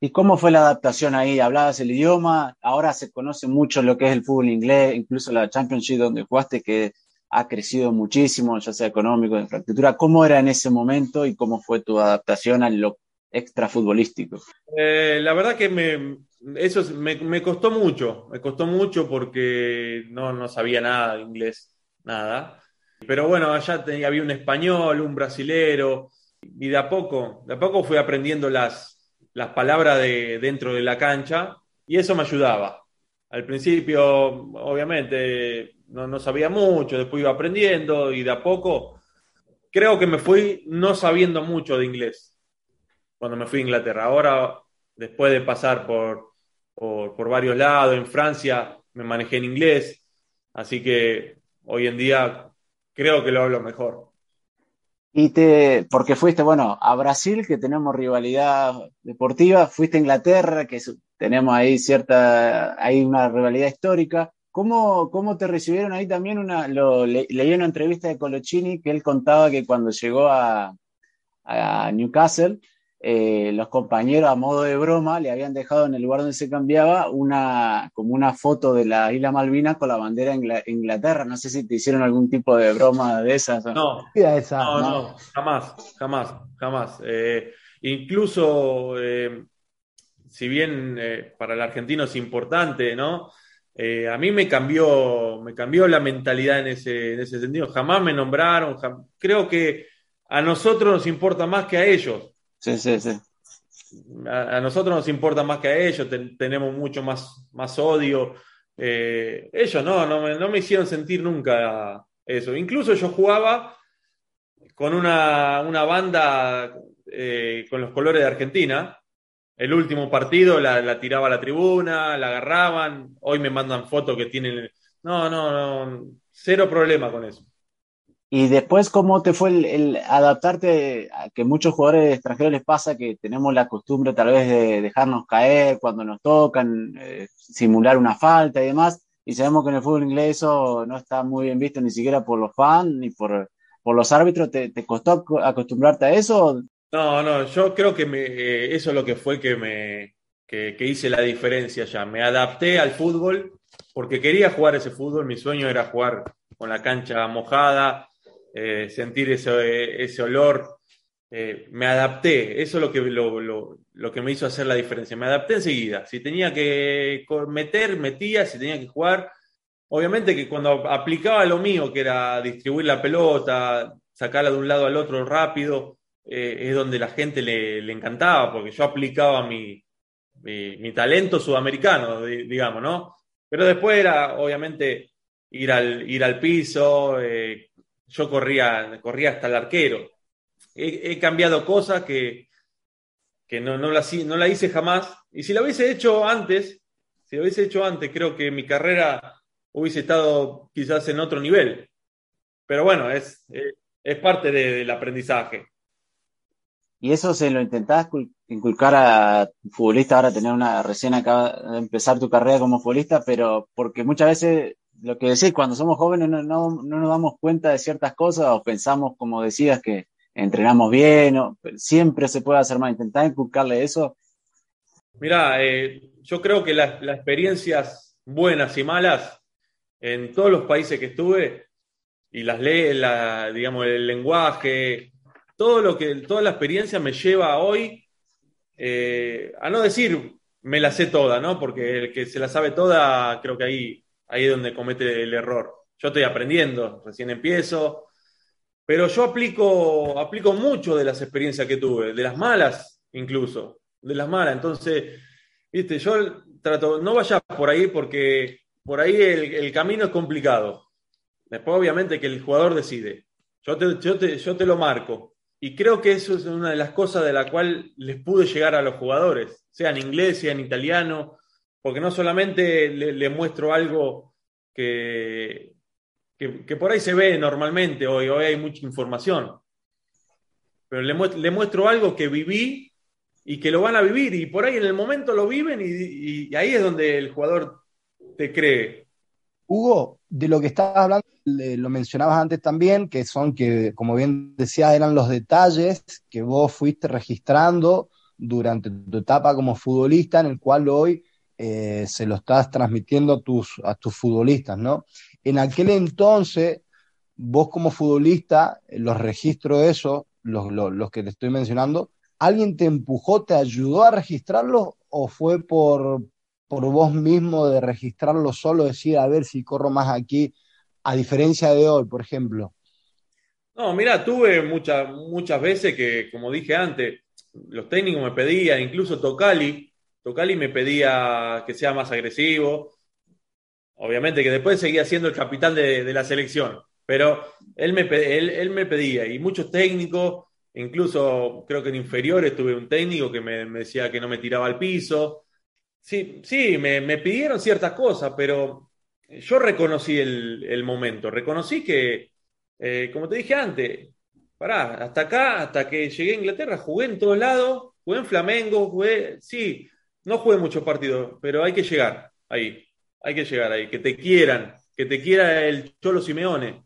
¿Y cómo fue la adaptación ahí? ¿Hablabas el idioma? Ahora se conoce mucho lo que es el fútbol inglés, incluso la Championship donde jugaste, que ha crecido muchísimo, ya sea económico, de infraestructura. ¿Cómo era en ese momento y cómo fue tu adaptación a lo extrafutbolístico? Eh, la verdad que me, eso me, costó mucho, me costó mucho porque no, no sabía nada de inglés, nada. Pero bueno, allá tenía, había un español, un brasilero, y de a poco, de a poco fui aprendiendo las, las palabras de, dentro de la cancha y eso me ayudaba. Al principio, obviamente, no, no sabía mucho, después iba aprendiendo y de a poco creo que me fui no sabiendo mucho de inglés cuando me fui a Inglaterra. Ahora, después de pasar por, por, varios lados, en Francia me manejé en inglés, así que hoy en día creo que lo hablo mejor. Y te, porque fuiste, bueno, a Brasil, que tenemos rivalidad deportiva, fuiste a Inglaterra, que tenemos ahí cierta, hay una rivalidad histórica. ¿Cómo, ¿Cómo, te recibieron ahí también? Una, leí una entrevista de Colochini que él contaba que cuando llegó a, a Newcastle, eh, los compañeros a modo de broma le habían dejado en el lugar donde se cambiaba una como una foto de la isla Malvinas con la bandera de Inglaterra. No sé si te hicieron algún tipo de broma de esas. No, no, no, jamás, jamás, jamás. Eh, incluso, eh, si bien para el argentino es importante, ¿no? a mí me cambió, me cambió la mentalidad en ese, en ese sentido. Jamás me nombraron. creo que a nosotros nos importa más que a ellos. Sí, sí, sí. A, nosotros nos importa más que a ellos, tenemos mucho más, más odio. Eh, ellos no, no me, no me hicieron sentir nunca eso. Incluso yo jugaba con una, una banda eh, con los colores de Argentina. El último partido la, la, tiraba a la tribuna, la agarraban. Hoy me mandan fotos que tienen. No, no, no. Cero problema con eso. Y después, ¿cómo te fue el, adaptarte a que muchos jugadores extranjeros les pasa que tenemos la costumbre tal vez de dejarnos caer cuando nos tocan, eh, simular una falta y demás? Y sabemos que en el fútbol inglés eso no está muy bien visto ni siquiera por los fans ni por, por los árbitros. ¿Te, costó acostumbrarte a eso? No, no, yo creo que me, eh, eso es lo que fue que me que, que hice la diferencia ya. Me adapté al fútbol porque quería jugar ese fútbol. Mi sueño era jugar con la cancha mojada, eh, sentir ese, ese olor. Eh, me adapté, eso es lo que, lo, lo, que me hizo hacer la diferencia. Me adapté enseguida. Si tenía que meter, metía, si tenía que jugar. Obviamente que cuando aplicaba lo mío, que era distribuir la pelota, sacarla de un lado al otro rápido, eh, es donde la gente le, le, encantaba, porque yo aplicaba mi, mi, talento sudamericano, digamos, ¿no? Pero después era, obviamente, ir al, ir al piso, yo corría, corría hasta el arquero. He, cambiado cosas que, que no, no, la, no la hice jamás. Y si la hubiese hecho antes, si lo hubiese hecho antes, creo que mi carrera hubiese estado quizás en otro nivel. Pero bueno, es, es, parte del aprendizaje. ¿Y eso se lo intentás inculcar a futbolista ahora tener una recién acaba de empezar tu carrera como futbolista, pero porque muchas veces lo que decís, cuando somos jóvenes no, no, nos damos cuenta de ciertas cosas o pensamos, como decías, que entrenamos bien, o, siempre se puede hacer más. Intentar inculcarle eso. Mira, eh, yo creo que las, experiencias buenas y malas en todos los países que estuve, y las leyes, la, digamos, el lenguaje, todo lo que, toda la experiencia me lleva hoy eh, a no decir me la sé toda, ¿no? Porque el que se la sabe toda, creo que ahí ahí es donde comete el error. Yo estoy aprendiendo, recién empiezo, pero yo aplico, aplico mucho de las experiencias que tuve, de las malas incluso, de las malas. Entonces, viste, yo trato, no vayas por ahí porque por ahí el, camino es complicado. Después, obviamente, que el jugador decide. Yo te, yo te, yo te lo marco. Y creo que eso es una de las cosas de la cual les pude llegar a los jugadores, sea en inglés, sea en italiano, porque no solamente le, muestro algo que, que, por ahí se ve normalmente, hoy, hoy hay mucha información, pero le, muestro algo que viví y que lo van a vivir y por ahí en el momento lo viven y, ahí es donde el jugador te cree. Hugo, de lo que estabas hablando, lo mencionabas antes también, que son que, como bien decía, eran los detalles que vos fuiste registrando durante tu etapa como futbolista, en el cual hoy eh, se lo estás transmitiendo a tus, a tus futbolistas, ¿no? En aquel entonces, vos como futbolista, los registros de eso, los, los, que te estoy mencionando, ¿alguien te empujó, te ayudó a registrarlos o fue por, por vos mismo de registrarlo solo, decir, a ver si corro más aquí, a diferencia de hoy, por ejemplo? No, mira, tuve muchas, muchas veces que, como dije antes, los técnicos me pedían, incluso Tocali, Tocali me pedía que sea más agresivo. Obviamente que después seguía siendo el capitán de, la selección, pero él me, él, me pedía, y muchos técnicos, incluso creo que en inferiores tuve un técnico que me, decía que no me tiraba al piso. Sí, sí, me, pidieron ciertas cosas, pero yo reconocí el, momento, reconocí que, eh, como te dije antes, pará, hasta acá, hasta que llegué a Inglaterra, jugué en todos lados, jugué en Flamengo, jugué, sí, no jugué muchos partidos, pero hay que llegar ahí, hay que llegar ahí, que te quieran, que te quiera el Cholo Simeone.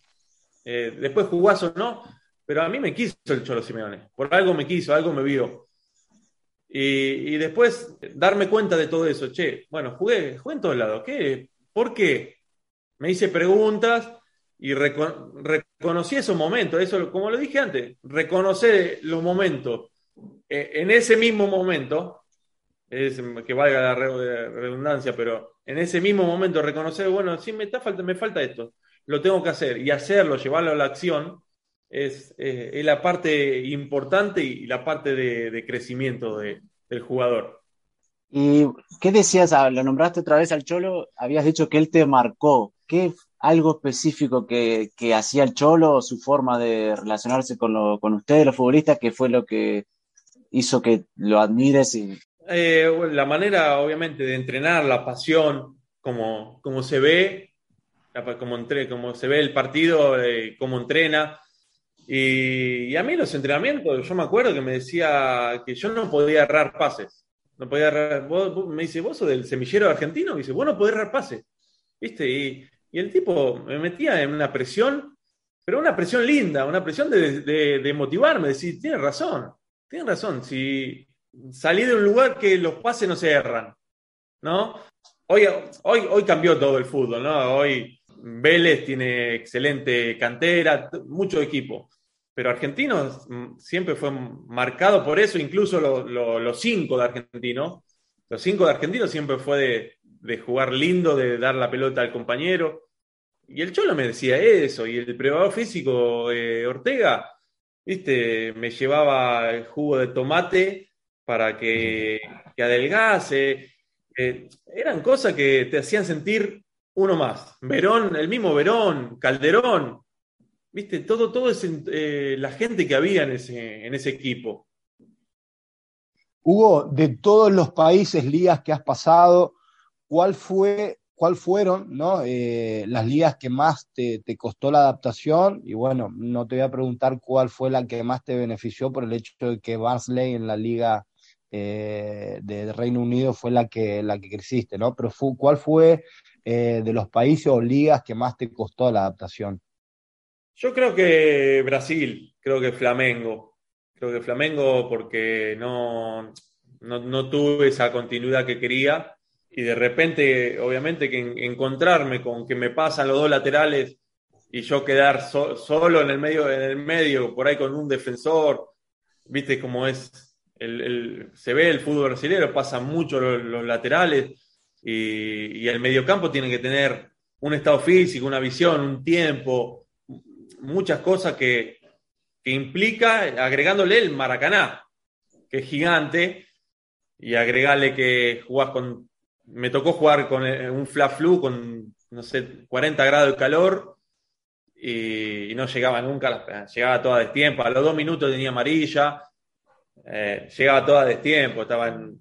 Eh, después jugás o no, pero a mí me quiso el Cholo Simeone, por algo me quiso, algo me vio. Y, después darme cuenta de todo eso. Che, bueno, jugué, jugué en todos lados. ¿Qué? ¿Por qué? Me hice preguntas y reconocí esos momentos. Eso, como lo dije antes, reconocer los momentos. E, en ese mismo momento, es, que valga la redundancia, pero en ese mismo momento reconocer, bueno, sí, me, falta, me falta esto, lo tengo que hacer y hacerlo, llevarlo a la acción, es, la parte importante y la parte de, crecimiento del jugador. ¿Y qué decías? Ah, lo nombraste otra vez al Cholo, habías dicho que él te marcó. ¿Qué algo específico que, hacía el Cholo, su forma de relacionarse con, con ustedes, los futbolistas, que fue lo que hizo que lo admires? Y... Eh, la manera, obviamente, de entrenar, la pasión, como, como se ve, como, entre, como se ve el partido, eh, cómo entrena. Y, a mí los entrenamientos, yo me acuerdo que me decía que yo no podía errar pases. No podía errar, me dice, vos sos del semillero argentino, me dice, vos no podés errar pases. ¿Viste? Y, el tipo me metía en una presión, pero una presión linda, una presión de, de, motivarme, decir, tienes razón, tienes razón, si salí de un lugar que los pases no se erran, ¿no? Hoy, hoy, hoy cambió todo el fútbol, ¿no? Hoy Vélez tiene excelente cantera, mucho equipo. Pero Argentinos mm, siempre fue marcado por eso, incluso los cinco de Argentinos. Los cinco de Argentinos siempre fue de, jugar lindo, de dar la pelota al compañero. Y el Cholo me decía eso, y el preparador físico eh, Ortega, viste, me llevaba el jugo de tomate para que, adelgase. Eh, eran cosas que te hacían sentir uno más. Verón, el mismo Verón, Calderón, viste, todo, todo es eh, la gente que había en ese, en ese equipo. Hugo, de todos los países, ligas que has pasado, ¿cuál fue, cuál fueron ¿no? Eh, las ligas que más te, costó la adaptación? Y bueno, no te voy a preguntar cuál fue la que más te benefició por el hecho de que Barnsley en la liga eh, de Reino Unido fue la que, la que creciste, ¿no? Pero ¿cuál fue eh, de los países o ligas que más te costó la adaptación? Yo creo que Brasil, creo que Flamengo. Creo que Flamengo porque no, no, tuve esa continuidad que quería y de repente, obviamente, que encontrarme con que me pasan los dos laterales y yo quedar solo en el medio, en el medio, por ahí con un defensor, viste cómo es, el, se ve el fútbol brasileño, pasan mucho los laterales y, el mediocampo tiene que tener un estado físico, una visión, un tiempo, muchas cosas que, implica agregándole el Maracaná, que es gigante, y agregarle que jugás con. Me tocó jugar con eh, un fla flu con, no sé, 40 grados de calor y, no llegaba nunca, llegaba toda de tiempo. A los dos minutos tenía amarilla, eh, llegaba toda de tiempo, estaba en,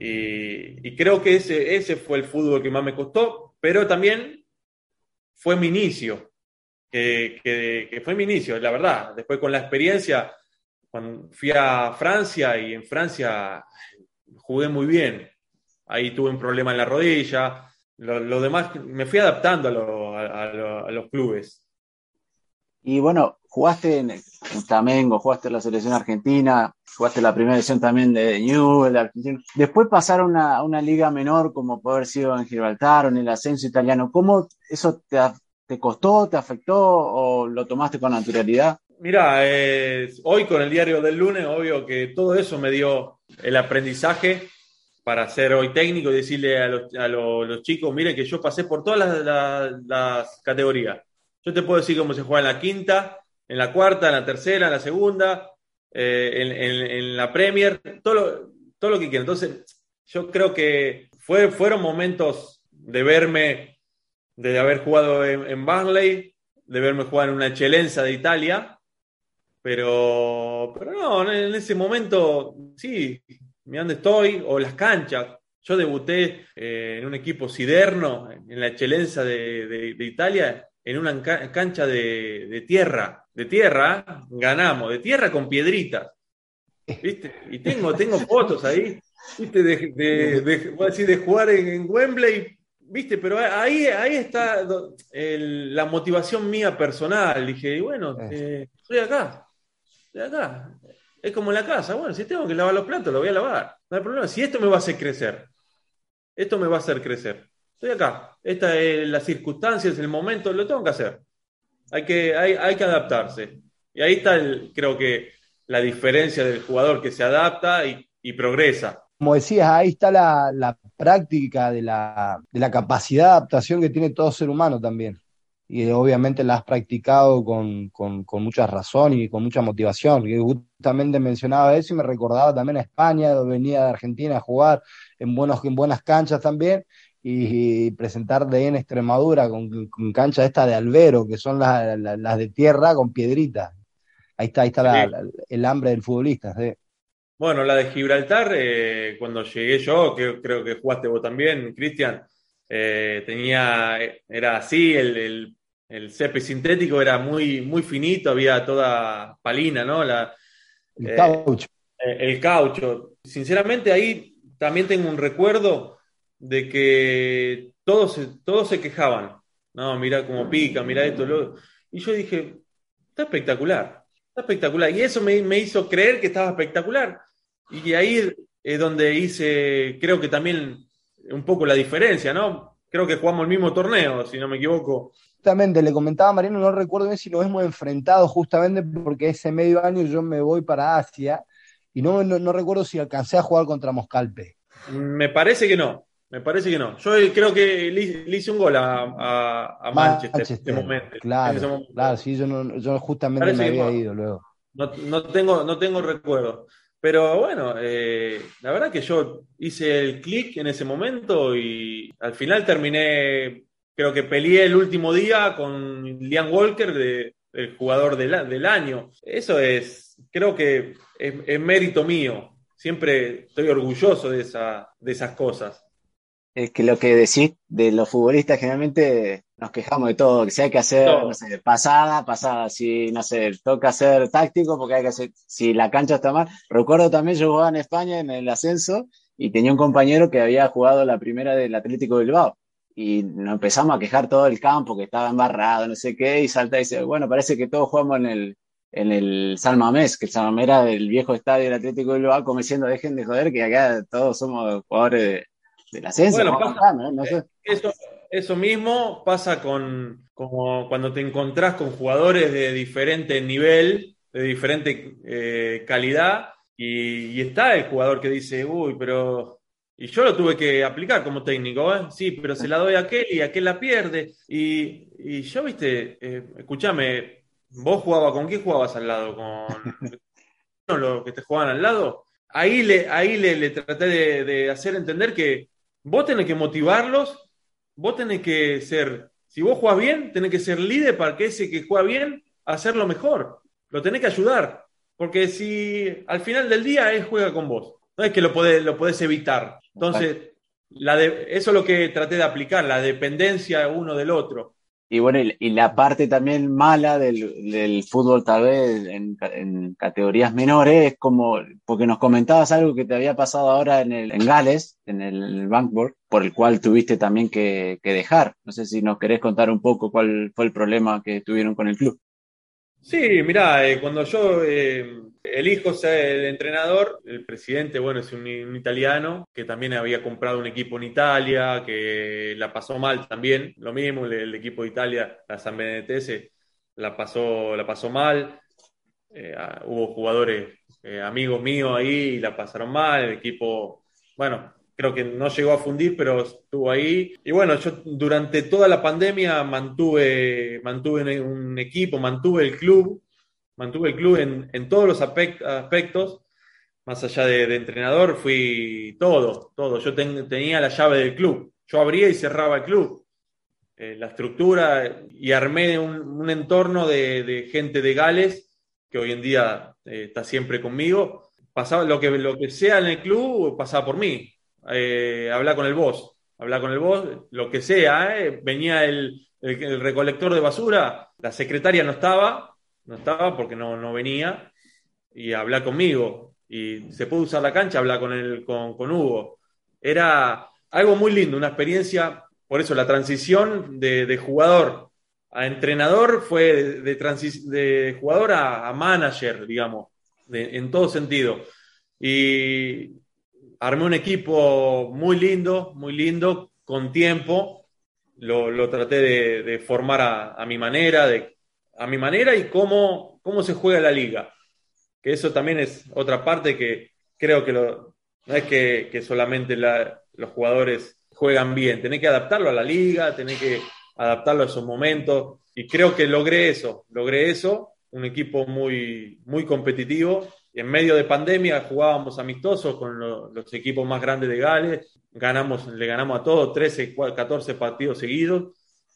y, creo que ese, ese fue el fútbol que más me costó, pero también fue mi inicio, que, fue mi inicio, la verdad. Después con la experiencia, fui a Francia y en Francia jugué muy bien. Ahí tuve un problema en la rodilla. Lo, demás, me fui adaptando a los clubes. Y bueno, jugaste en, Flamengo, jugaste en la selección argentina, jugaste la primera edición también de Newell. Después pasaron a una liga menor, como puede haber sido en Gibraltar o en el ascenso italiano. ¿Cómo eso te, costó, te afectó o lo tomaste con naturalidad? Mira, hoy con el diario del lunes, obvio que todo eso me dio el aprendizaje para ser hoy técnico y decirle a los, chicos, miren que yo pasé por todas las categorías yo te puedo decir cómo se juega en la quinta, en la cuarta, en la tercera, en la segunda, eh, en, la Premier, todo lo, todo lo que quieran. Entonces, yo creo que fue, fueron momentos de verme, de haber jugado en, en de verme jugar en una excelencia de Italia, pero, pero no, en ese momento, sí, mira dónde estoy, o las canchas. Yo debuté eh, en un equipo siderno, en la excelencia de, Italia, en una cancha de, tierra, de tierra, ganamos, de tierra con piedritas. ¿Viste? Y tengo, tengo fotos ahí, ¿viste? De, de, decir, de jugar en, Wembley, ¿viste? Pero ahí, ahí está la motivación mía personal. Dije, bueno, eh, estoy acá, estoy acá. Es como en la casa, bueno, si tengo que lavar los platos, lo voy a lavar. No hay problema. Si esto me va a hacer crecer, esto me va a hacer crecer. Estoy acá. Esta es la circunstancia, es el momento, lo tengo que hacer. Hay que, hay, hay que adaptarse. Y ahí está, creo que, la diferencia del jugador que se adapta y, progresa. Como decías, ahí está la, la práctica de la, de la capacidad de adaptación que tiene todo ser humano también y obviamente la has practicado con, con, con mucha razón y con mucha motivación. Y justamente mencionaba eso y me recordaba también a España, venía de Argentina a jugar en, buenos, en buenas canchas también y, presentar de en Extremadura con, con canchas esta de albero, que son las, las, de tierra con piedritas. Ahí está, ahí está el hambre del futbolista. Bueno, la de Gibraltar, eh, cuando llegué yo, que creo que jugaste vos también, Cristian, eh, tenía, era así, el, el, el césped sintético era muy, muy finito, había toda palina, ¿no? La, el caucho. Eh, el caucho. Sinceramente, ahí también tengo un recuerdo de que todos, todos se quejaban. No, mira cómo pica, mira esto, lo... Y yo dije, está espectacular, está espectacular. Y eso me, me hizo creer que estaba espectacular. Y ahí es donde hice, creo que también un poco la diferencia, ¿no? Creo que jugamos el mismo torneo, si no me equivoco, justamente le comentaba a Mariano, no recuerdo bien si nos hemos enfrentado justamente porque ese medio año yo me voy para Asia y no, no, recuerdo si alcancé a jugar contra Moscalpe. Me parece que no, me parece que no. Yo creo que le, hice un gol a, a, Manchester, en ese momento. Claro, claro, sí, yo, no, yo justamente me había ido luego. No, no, tengo, no tengo recuerdo. Pero bueno, eh, la verdad que yo hice el clic en ese momento y al final terminé creo que peleé el último día con Liam Walker, de, el jugador del, del, año. Eso es, creo que es, mérito mío. Siempre estoy orgulloso de, esa, de esas cosas. Es que lo que decís de los futbolistas generalmente nos quejamos de todo, que si hay que hacer, no sé, pasada, pasada, si, no sé, toca hacer táctico porque hay que hacer, si la cancha está mal. Recuerdo también, yo jugaba en España en el ascenso y tenía un compañero que había jugado la primera del Atlético Bilbao y nos empezamos a quejar todo el campo que estaba embarrado, no sé qué, y salta y dice, bueno, parece que todos jugamos en el, en el Salmamés, que el Salmamés era del viejo estadio del Atlético de Bilbao, como diciendo, dejen de joder, que acá todos somos jugadores de, la ciencia. Bueno, eh, eso, eso, mismo pasa con, como cuando te encontrás con jugadores de diferente nivel, de diferente eh, calidad, y, y está el jugador que dice, uy, pero y yo lo tuve que aplicar como técnico, ¿eh? Sí, pero se la doy a aquel y aquel la pierde. Y, y yo, viste, eh, escúchame, vos jugabas, ¿con quién jugabas al lado? ¿Con los que te jugaban al lado? Ahí le, ahí le, traté de, hacer entender que vos tenés que motivarlos, vos tenés que ser, si vos jugás bien, tenés que ser líder para que ese que juega bien, hacerlo mejor. Lo tenés que ayudar. Porque si al final del día él juega con vos, no es que lo podés, lo podés evitar. Entonces, la de, eso es lo que traté de aplicar, la dependencia uno del otro. Y bueno, y, la parte también mala del, fútbol tal vez en, categorías menores es como, porque nos comentabas algo que te había pasado ahora en, el, en Gales, en el Bankboard, por el cual tuviste también que, que dejar. No sé si nos querés contar un poco cuál fue el problema que tuvieron con el club. Sí, mirá, eh, cuando yo eh, elijo ser el entrenador, el presidente, bueno, es un, italiano que también había comprado un equipo en Italia, que la pasó mal también, lo mismo, el, equipo de Italia, la San Benedetese, la pasó, la pasó mal. Eh, ah, hubo jugadores, amigos míos ahí, y la pasaron mal, el equipo, bueno, creo que no llegó a fundir, pero estuvo ahí. Y bueno, yo durante toda la pandemia mantuve, mantuve un equipo, mantuve el club, mantuve el club en, todos los aspectos, más allá de, entrenador, fui todo, todo. Yo tenía la llave del club, yo abría y cerraba el club. Eh, la estructura y armé un, entorno de, gente de Gales que hoy en día eh, está siempre conmigo. Pasaba lo que, lo que sea en el club, pasaba por mí eh, habla con el boss, habla con el boss, lo que sea, eh. venía el, recolector de basura, la secretaria no estaba, no estaba porque no, no venía, y habla conmigo, y se pudo usar la cancha, habla con, el, con, con Hugo. Era algo muy lindo, una experiencia, por eso la transición de, jugador a entrenador fue de, de jugador a, manager, digamos, en todo sentido. Y armé un equipo muy lindo, muy lindo, con tiempo. Lo, traté de, formar a, mi manera, de, a mi manera y cómo, cómo se juega la liga. Que eso también es otra parte que creo que no es que, solamente los jugadores juegan bien, tenés que adaptarlo a la liga, tenés que adaptarlo a esos momentos. Y creo que logré eso, logré eso, un equipo muy, muy competitivo en medio de pandemia jugábamos amistosos con los equipos más grandes de Gales, ganamos, le ganamos a todos 13, 14 partidos seguidos,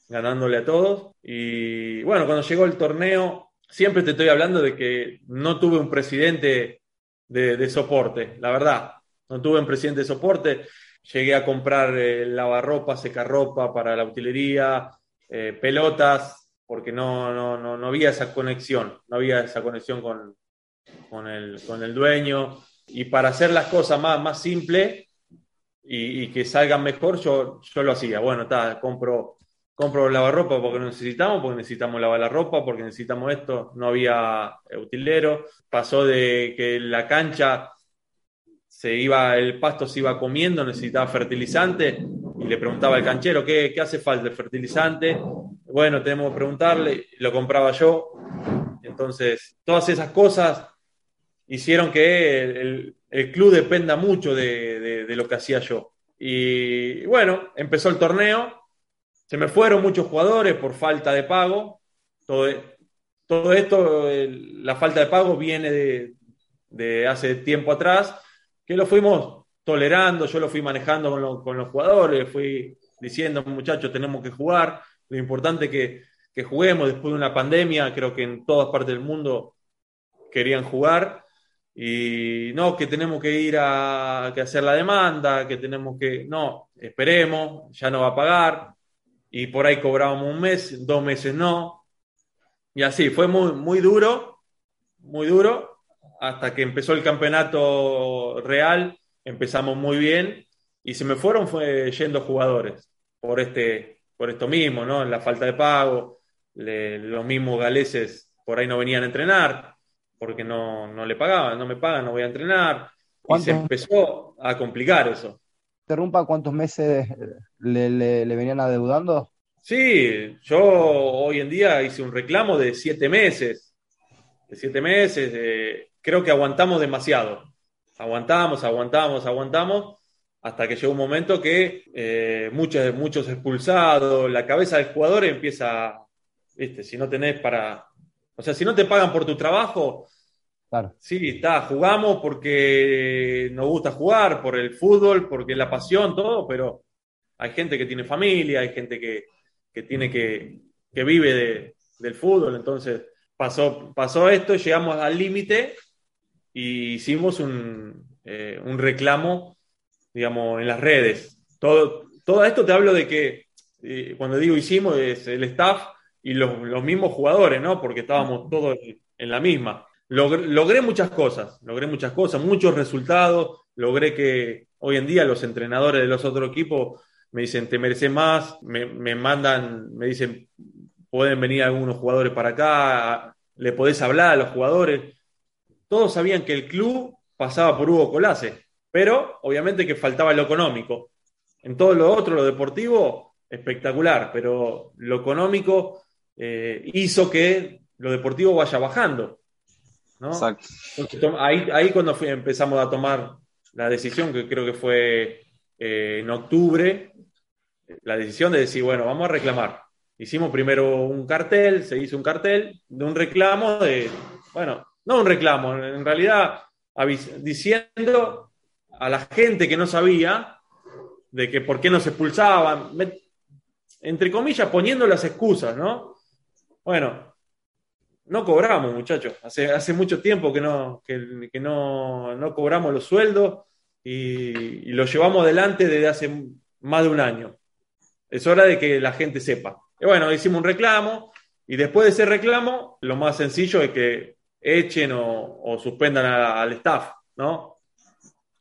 ganándole a todos. Y bueno, cuando llegó el torneo, siempre te estoy hablando de que no tuve un presidente de, soporte, la verdad, no tuve un presidente de soporte. Llegué a comprar eh, lavarropa, secarropa para la utilería, eh, pelotas, porque no, no, no, no había esa conexión, no había esa conexión con, con el, con el dueño. Y para hacer las cosas más, más simples y, que salgan mejor, yo, yo lo hacía. Bueno, está, compro, compro lavarropa porque necesitamos, porque necesitamos lavar la ropa, porque necesitamos esto. No había utilero. Pasó de que la cancha se iba, el pasto se iba comiendo, necesitaba fertilizante. Y le preguntaba al canchero, ¿qué, qué hace falta? ¿El fertilizante? Bueno, tenemos que preguntarle, lo compraba yo. Entonces, todas esas cosas hicieron que el, club dependa mucho de, lo que hacía yo. Y bueno, empezó el torneo, se me fueron muchos jugadores por falta de pago. Todo, todo esto, la falta de pago viene de, hace tiempo atrás, que lo fuimos tolerando, yo lo fui manejando con, los jugadores, fui diciendo, muchachos, tenemos que jugar, lo importante es que, que juguemos después de una pandemia, creo que en todas partes del mundo querían jugar y no, que tenemos que ir a hacer la demanda, que tenemos que, no, esperemos, ya no va a pagar, y por ahí cobrábamos un mes, dos meses no, y así, fue muy, muy duro, muy duro, hasta que empezó el campeonato real, empezamos muy bien, y se me fueron fue yendo jugadores, por, este, por esto mismo, ¿no? La falta de pago, los mismos galeses por ahí no venían a entrenar, porque no, no le pagaban, no me pagan, no voy a entrenar. Y se empezó a complicar eso. ¿Interrumpa cuántos meses le, venían adeudando? Sí, yo hoy en día hice un reclamo de siete meses. De siete meses, creo que aguantamos demasiado. Aguantamos, aguantamos, aguantamos, hasta que llegó un momento que eh, muchos, muchos expulsados, la cabeza del jugador empieza, ¿viste? si no tenés para, o sea, si no te pagan por tu trabajo, sí, está, jugamos porque nos gusta jugar, por el fútbol, porque la pasión, todo, pero hay gente que tiene familia, hay gente que, tiene que, que vive del fútbol, entonces pasó, pasó esto, llegamos al límite y hicimos un, eh, un, reclamo, digamos, en las redes. Todo, todo esto te hablo de que, eh, cuando digo hicimos, es el staff y los, mismos jugadores, ¿no? Porque estábamos todos en la misma. Logré, muchas cosas, logré muchas cosas, muchos resultados, logré que hoy en día los entrenadores de los otros equipos me dicen, te mereces más, me, mandan, me dicen, pueden venir algunos jugadores para acá, le podés hablar a los jugadores. Todos sabían que el club pasaba por Hugo Colase, pero obviamente que faltaba lo económico. En todo lo otro, lo deportivo, espectacular, pero lo económico eh, hizo que lo deportivo vaya bajando. Ahí, ahí cuando empezamos a tomar la decisión, que creo que fue eh, en octubre, la decisión de decir, bueno, vamos a reclamar. Hicimos primero un cartel, se hizo un cartel de un reclamo de, bueno, no un reclamo, en realidad diciendo a la gente que no sabía de que por qué nos expulsaban, entre comillas, poniendo las excusas, ¿no? Bueno, no cobramos, muchachos. Hace, mucho tiempo que no, que, no, no, cobramos los sueldos. y, lo llevamos adelante desde hace más de un año. Es hora de que la gente sepa. Y bueno, hicimos un reclamo y después de ese reclamo, lo más sencillo es que echen o, suspendan al staff, ¿no?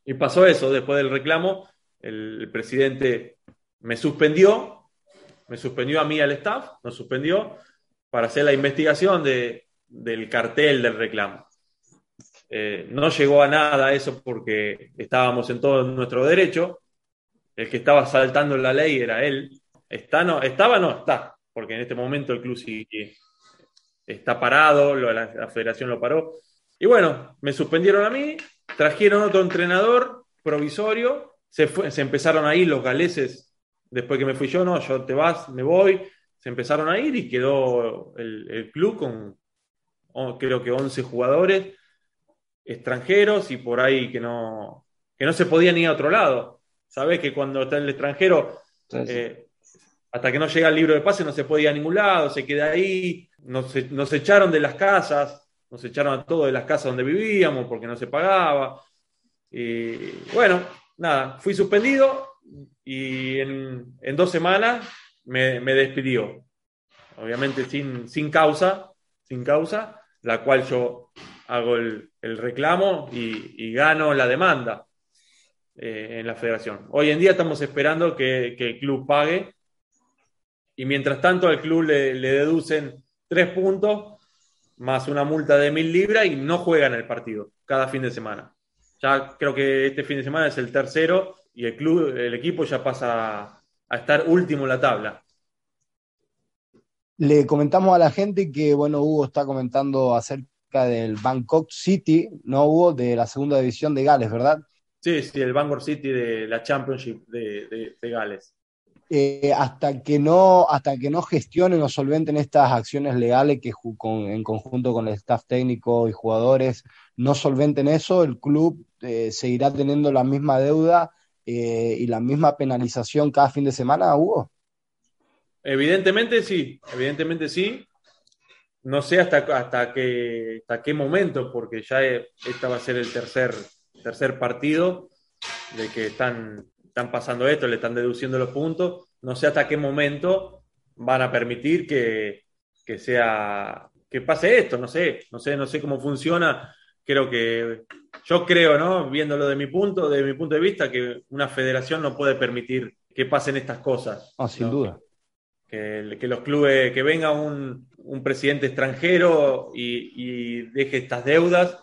Y pasó eso, después del reclamo, el, presidente me suspendió, me suspendió a mí al staff, nos suspendió para hacer la investigación de, del cartel del reclamo. Eh, no llegó a nada eso porque estábamos en todo nuestro derecho. El que estaba saltando la ley era él. Está, no, estaba, no está, porque en este momento el club sigue, está parado, la, federación lo paró. Y bueno, me suspendieron a mí, trajeron otro entrenador provisorio, se, se empezaron a ir los galeses, después que me fui yo, no, yo te vas, me voy, se empezaron a ir y quedó el, el club con oh, creo que 11 jugadores extranjeros y por ahí que no, que no se podían ir a otro lado. Sabes que cuando está en el extranjero, eh, hasta que no llega el libro de pase no se puede ir a ningún lado, se queda ahí, nos, nos echaron de las casas, nos echaron a todos de las casas donde vivíamos porque no se pagaba. Y bueno, nada, fui suspendido y en, dos semanas me, despidió. Obviamente sin, sin causa, sin causa, la cual yo hago el, reclamo y, gano la demanda eh, en la federación. Hoy en día estamos esperando que, el club pague y mientras tanto al club le, deducen tres puntos más una multa de mil libras y no juegan el partido cada fin de semana. Ya creo que este fin de semana es el tercero y el club, el equipo ya pasa a estar último en la tabla. Le comentamos a la gente que, bueno, Hugo está comentando acerca del Bangkok City, ¿no hubo? De la segunda división de Gales, ¿verdad? Sí, sí, el Bangkok City de la Championship de, Gales. Eh, hasta, que no, hasta que no gestionen o solventen estas acciones legales que en conjunto con el staff técnico y jugadores no solventen eso, el club eh, seguirá teniendo la misma deuda eh, y la misma penalización cada fin de semana, Hugo. Evidentemente sí, evidentemente sí no sé hasta, hasta, qué, hasta qué momento, porque ya esta va a ser el tercer, tercer partido de que están, están pasando esto, le están deduciendo los puntos. No sé hasta qué momento van a permitir que, que sea que pase esto, no sé, no sé, no sé cómo funciona. Creo que yo creo, ¿no? Viéndolo de mi punto, de mi punto de vista, que una federación no puede permitir que pasen estas cosas. Ah, sin duda. Que, que, los clubes, que venga un, un presidente extranjero y, deje estas deudas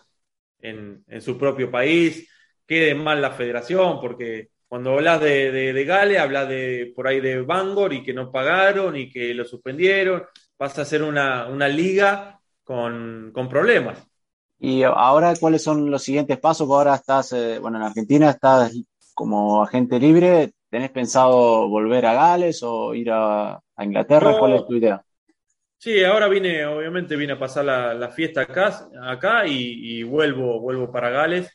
en, su propio país, quede mal la federación, porque cuando hablas de, de, Gale, hablas de por ahí de Bangor y que no pagaron y que lo suspendieron, vas a ser una, liga con, problemas. Y ahora, ¿cuáles son los siguientes pasos? Ahora estás, eh, bueno, en Argentina estás como agente libre, ¿tenés pensado volver a Gales o ir a, Inglaterra? ¿Cuál es tu idea? Sí, ahora vine, obviamente vine a pasar la, fiesta acá, acá y, vuelvo, vuelvo para Gales.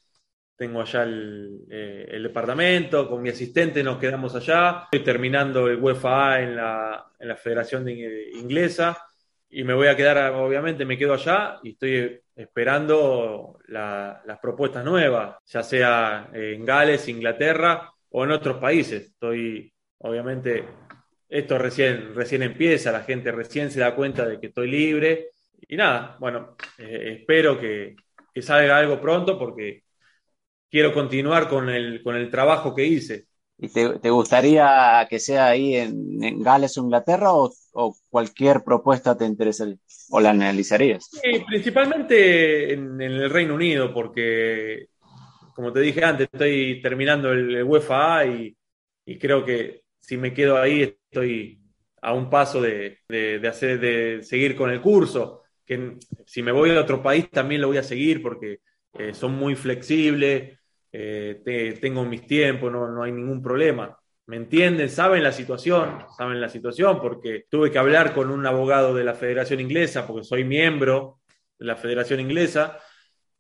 Tengo allá eh, el, departamento, con mi asistente nos quedamos allá. Estoy terminando el UEFA en la, en la Federación Inglesa y me voy a quedar, obviamente me quedo allá y estoy esperando las propuestas nuevas, ya sea en Gales, Inglaterra o en otros países. Estoy, obviamente, esto recién, recién empieza, la gente recién se da cuenta de que estoy libre. Y nada, bueno, eh, espero que, salga algo pronto porque quiero continuar con el, con el trabajo que hice. ¿Y te, gustaría que sea ahí en, Gales o Inglaterra o, cualquier propuesta te interesaría o la analizarías? Sí, principalmente en, el Reino Unido porque, como te dije antes, estoy terminando el, UEFA y, y creo que si me quedo ahí estoy a un paso de, hacer, de seguir con el curso, que si me voy a otro país también lo voy a seguir porque eh, son muy flexibles, eh, tengo mis tiempos, no, no hay ningún problema. ¿Me entienden? ¿Saben la situación? ¿Saben la situación? Porque tuve que hablar con un abogado de la Federación Inglesa, porque soy miembro de la Federación Inglesa,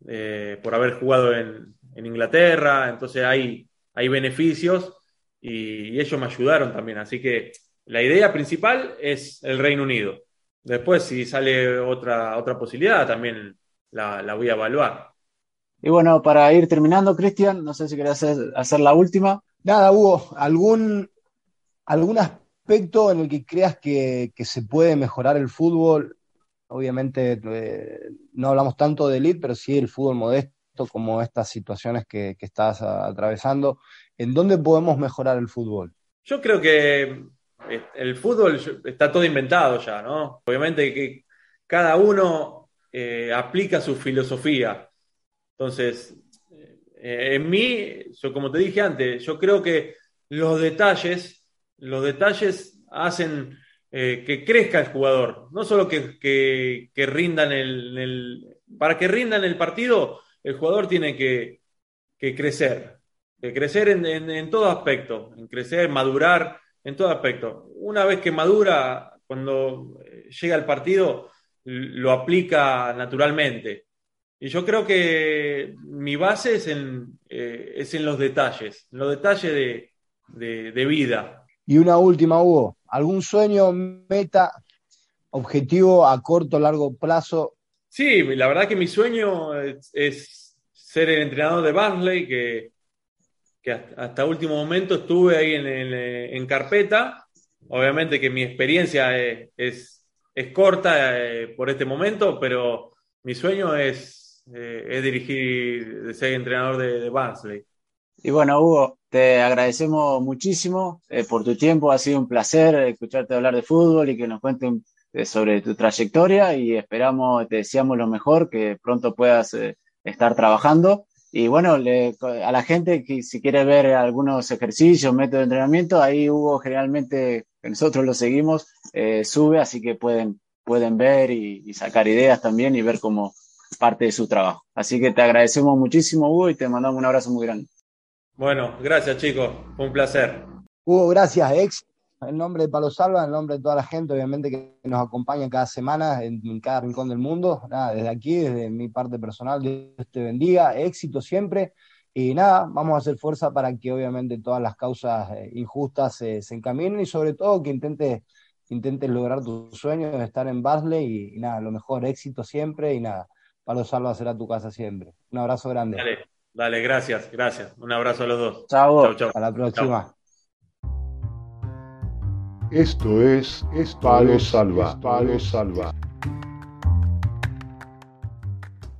eh, por haber jugado en, en, Inglaterra, entonces hay, hay beneficios y, ellos me ayudaron también. Así que la idea principal es el Reino Unido. Después, si sale otra, otra posibilidad, también la, voy a evaluar. Y bueno, para ir terminando, Cristian, no sé si querés hacer, la última. Nada, Hugo, ¿algún, algún aspecto en el que creas que, se puede mejorar el fútbol? Obviamente eh, no hablamos tanto de elite, pero sí el fútbol modesto, como estas situaciones que, estás atravesando. ¿En dónde podemos mejorar el fútbol? Yo creo que eh, el fútbol está todo inventado ya, ¿no? Obviamente que cada uno eh, aplica su filosofía. Entonces, eh, en mí, yo como te dije antes, yo creo que los detalles, los detalles hacen que crezca el jugador, no solo que, que, rindan el, Para que rindan el partido, el jugador tiene que, que crecer, que crecer en, en, todo aspecto, en crecer, madurar en todo aspecto. Una vez que madura, cuando llega al partido, lo aplica naturalmente. Y yo creo que mi base es en, eh, es en los detalles, en los detalles de, de, vida. Y una última, Hugo, ¿algún sueño, meta, objetivo a corto o largo plazo? Sí, la verdad que mi sueño es ser el entrenador de Barnsley, que, que hasta, último momento estuve ahí en, carpeta. Obviamente que mi experiencia es, es, corta eh, por este momento, pero mi sueño es, eh, es dirigir, ser entrenador de, de Barnsley. Y bueno, Hugo, te agradecemos muchísimo eh, por tu tiempo. Ha sido un placer escucharte hablar de fútbol y que nos cuenten sobre tu trayectoria y esperamos, te deseamos lo mejor, que pronto puedas estar trabajando. Y bueno, a la gente que si quiere ver algunos ejercicios, métodos de entrenamiento, ahí Hugo generalmente, nosotros lo seguimos, eh, sube, así que pueden, pueden ver y, sacar ideas también y ver como parte de su trabajo. Así que te agradecemos muchísimo, Hugo, y te mandamos un abrazo muy grande. Bueno, gracias chicos, un placer. Hugo, gracias, ex en nombre de Palo Salva, en nombre de toda la gente, obviamente, que nos acompaña cada semana en, cada rincón del mundo. Nada, desde aquí, desde mi parte personal, Dios te bendiga, éxito siempre. Y nada, vamos a hacer fuerza para que obviamente todas las causas eh, injustas se encaminen y sobre todo que intentes, intentes lograr tus sueños de estar en Basley y, nada, lo mejor, éxito siempre y nada, Palo Salva será tu casa siempre. Un abrazo grande. Dale, dale, gracias, gracias. Un abrazo a los dos. Chao, chao. Hasta la próxima. Esto es, Palo Salva. Palo Salva.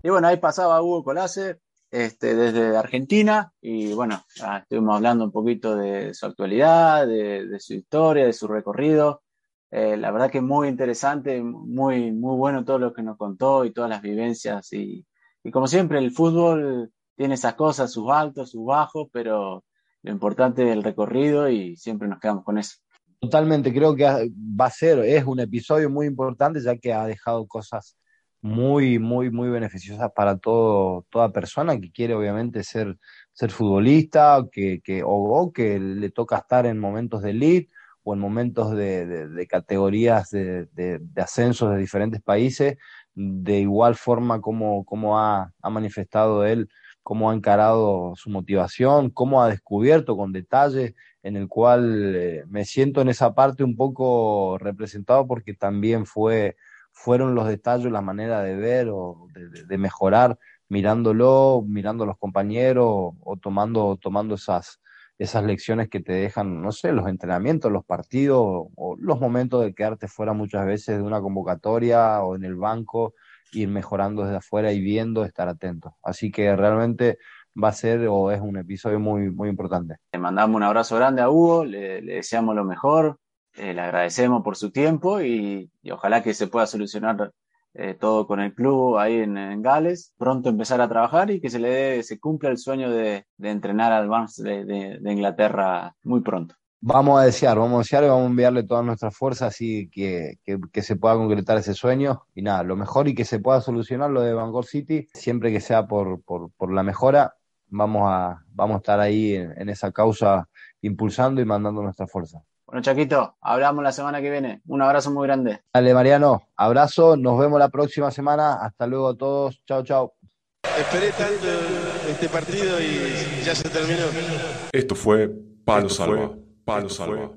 Y bueno, ahí pasaba Hugo Colase, este, desde Argentina, y bueno, estuvimos hablando un poquito de su actualidad, de, su historia, de su recorrido. Eh, la verdad que muy interesante, muy, muy bueno todo lo que nos contó y todas las vivencias. Y, y como siempre, el fútbol tiene esas cosas, sus altos, sus bajos, pero lo importante es el recorrido y siempre nos quedamos con eso. Totalmente, creo que va a ser, es un episodio muy importante ya que ha dejado cosas muy, muy, muy beneficiosas para todo, toda persona que quiere obviamente ser, ser futbolista que, que, o, que le toca estar en momentos de elite o en momentos de, categorías de, de, ascensos de diferentes países, de igual forma como, como ha, manifestado él, cómo ha encarado su motivación, cómo ha descubierto con detalle en el cual eh, me siento en esa parte un poco representado porque también fue, fueron los detalles, la manera de ver o de, mejorar, mirándolo, mirando a los compañeros o tomando, tomando esas, esas lecciones que te dejan, no sé, los entrenamientos, los partidos o los momentos de quedarte fuera muchas veces de una convocatoria o en el banco, ir mejorando desde afuera y viendo, estar atento. Así que realmente va a ser o es un episodio muy, muy importante. Le mandamos un abrazo grande a Hugo, le, deseamos lo mejor, eh, le agradecemos por su tiempo y, ojalá que se pueda solucionar eh, todo con el club ahí en, Gales, pronto empezar a trabajar y que se le dé, se cumpla el sueño de, entrenar al Barnes de, Inglaterra muy pronto. Vamos a desear, vamos a desear y vamos a enviarle todas nuestras fuerzas así que, que, se pueda concretar ese sueño y nada, lo mejor y que se pueda solucionar lo de Bangor City, siempre que sea por, por, por la mejora vamos a, vamos a estar ahí en, esa causa impulsando y mandando nuestra fuerza. Bueno, Chaquito, hablamos la semana que viene. Un abrazo muy grande. Dale, Mariano, abrazo, nos vemos la próxima semana. Hasta luego a todos. Chao, chao. Esperé tanto este partido y ya se terminó. Esto fue Palo Salva. Palo Salva.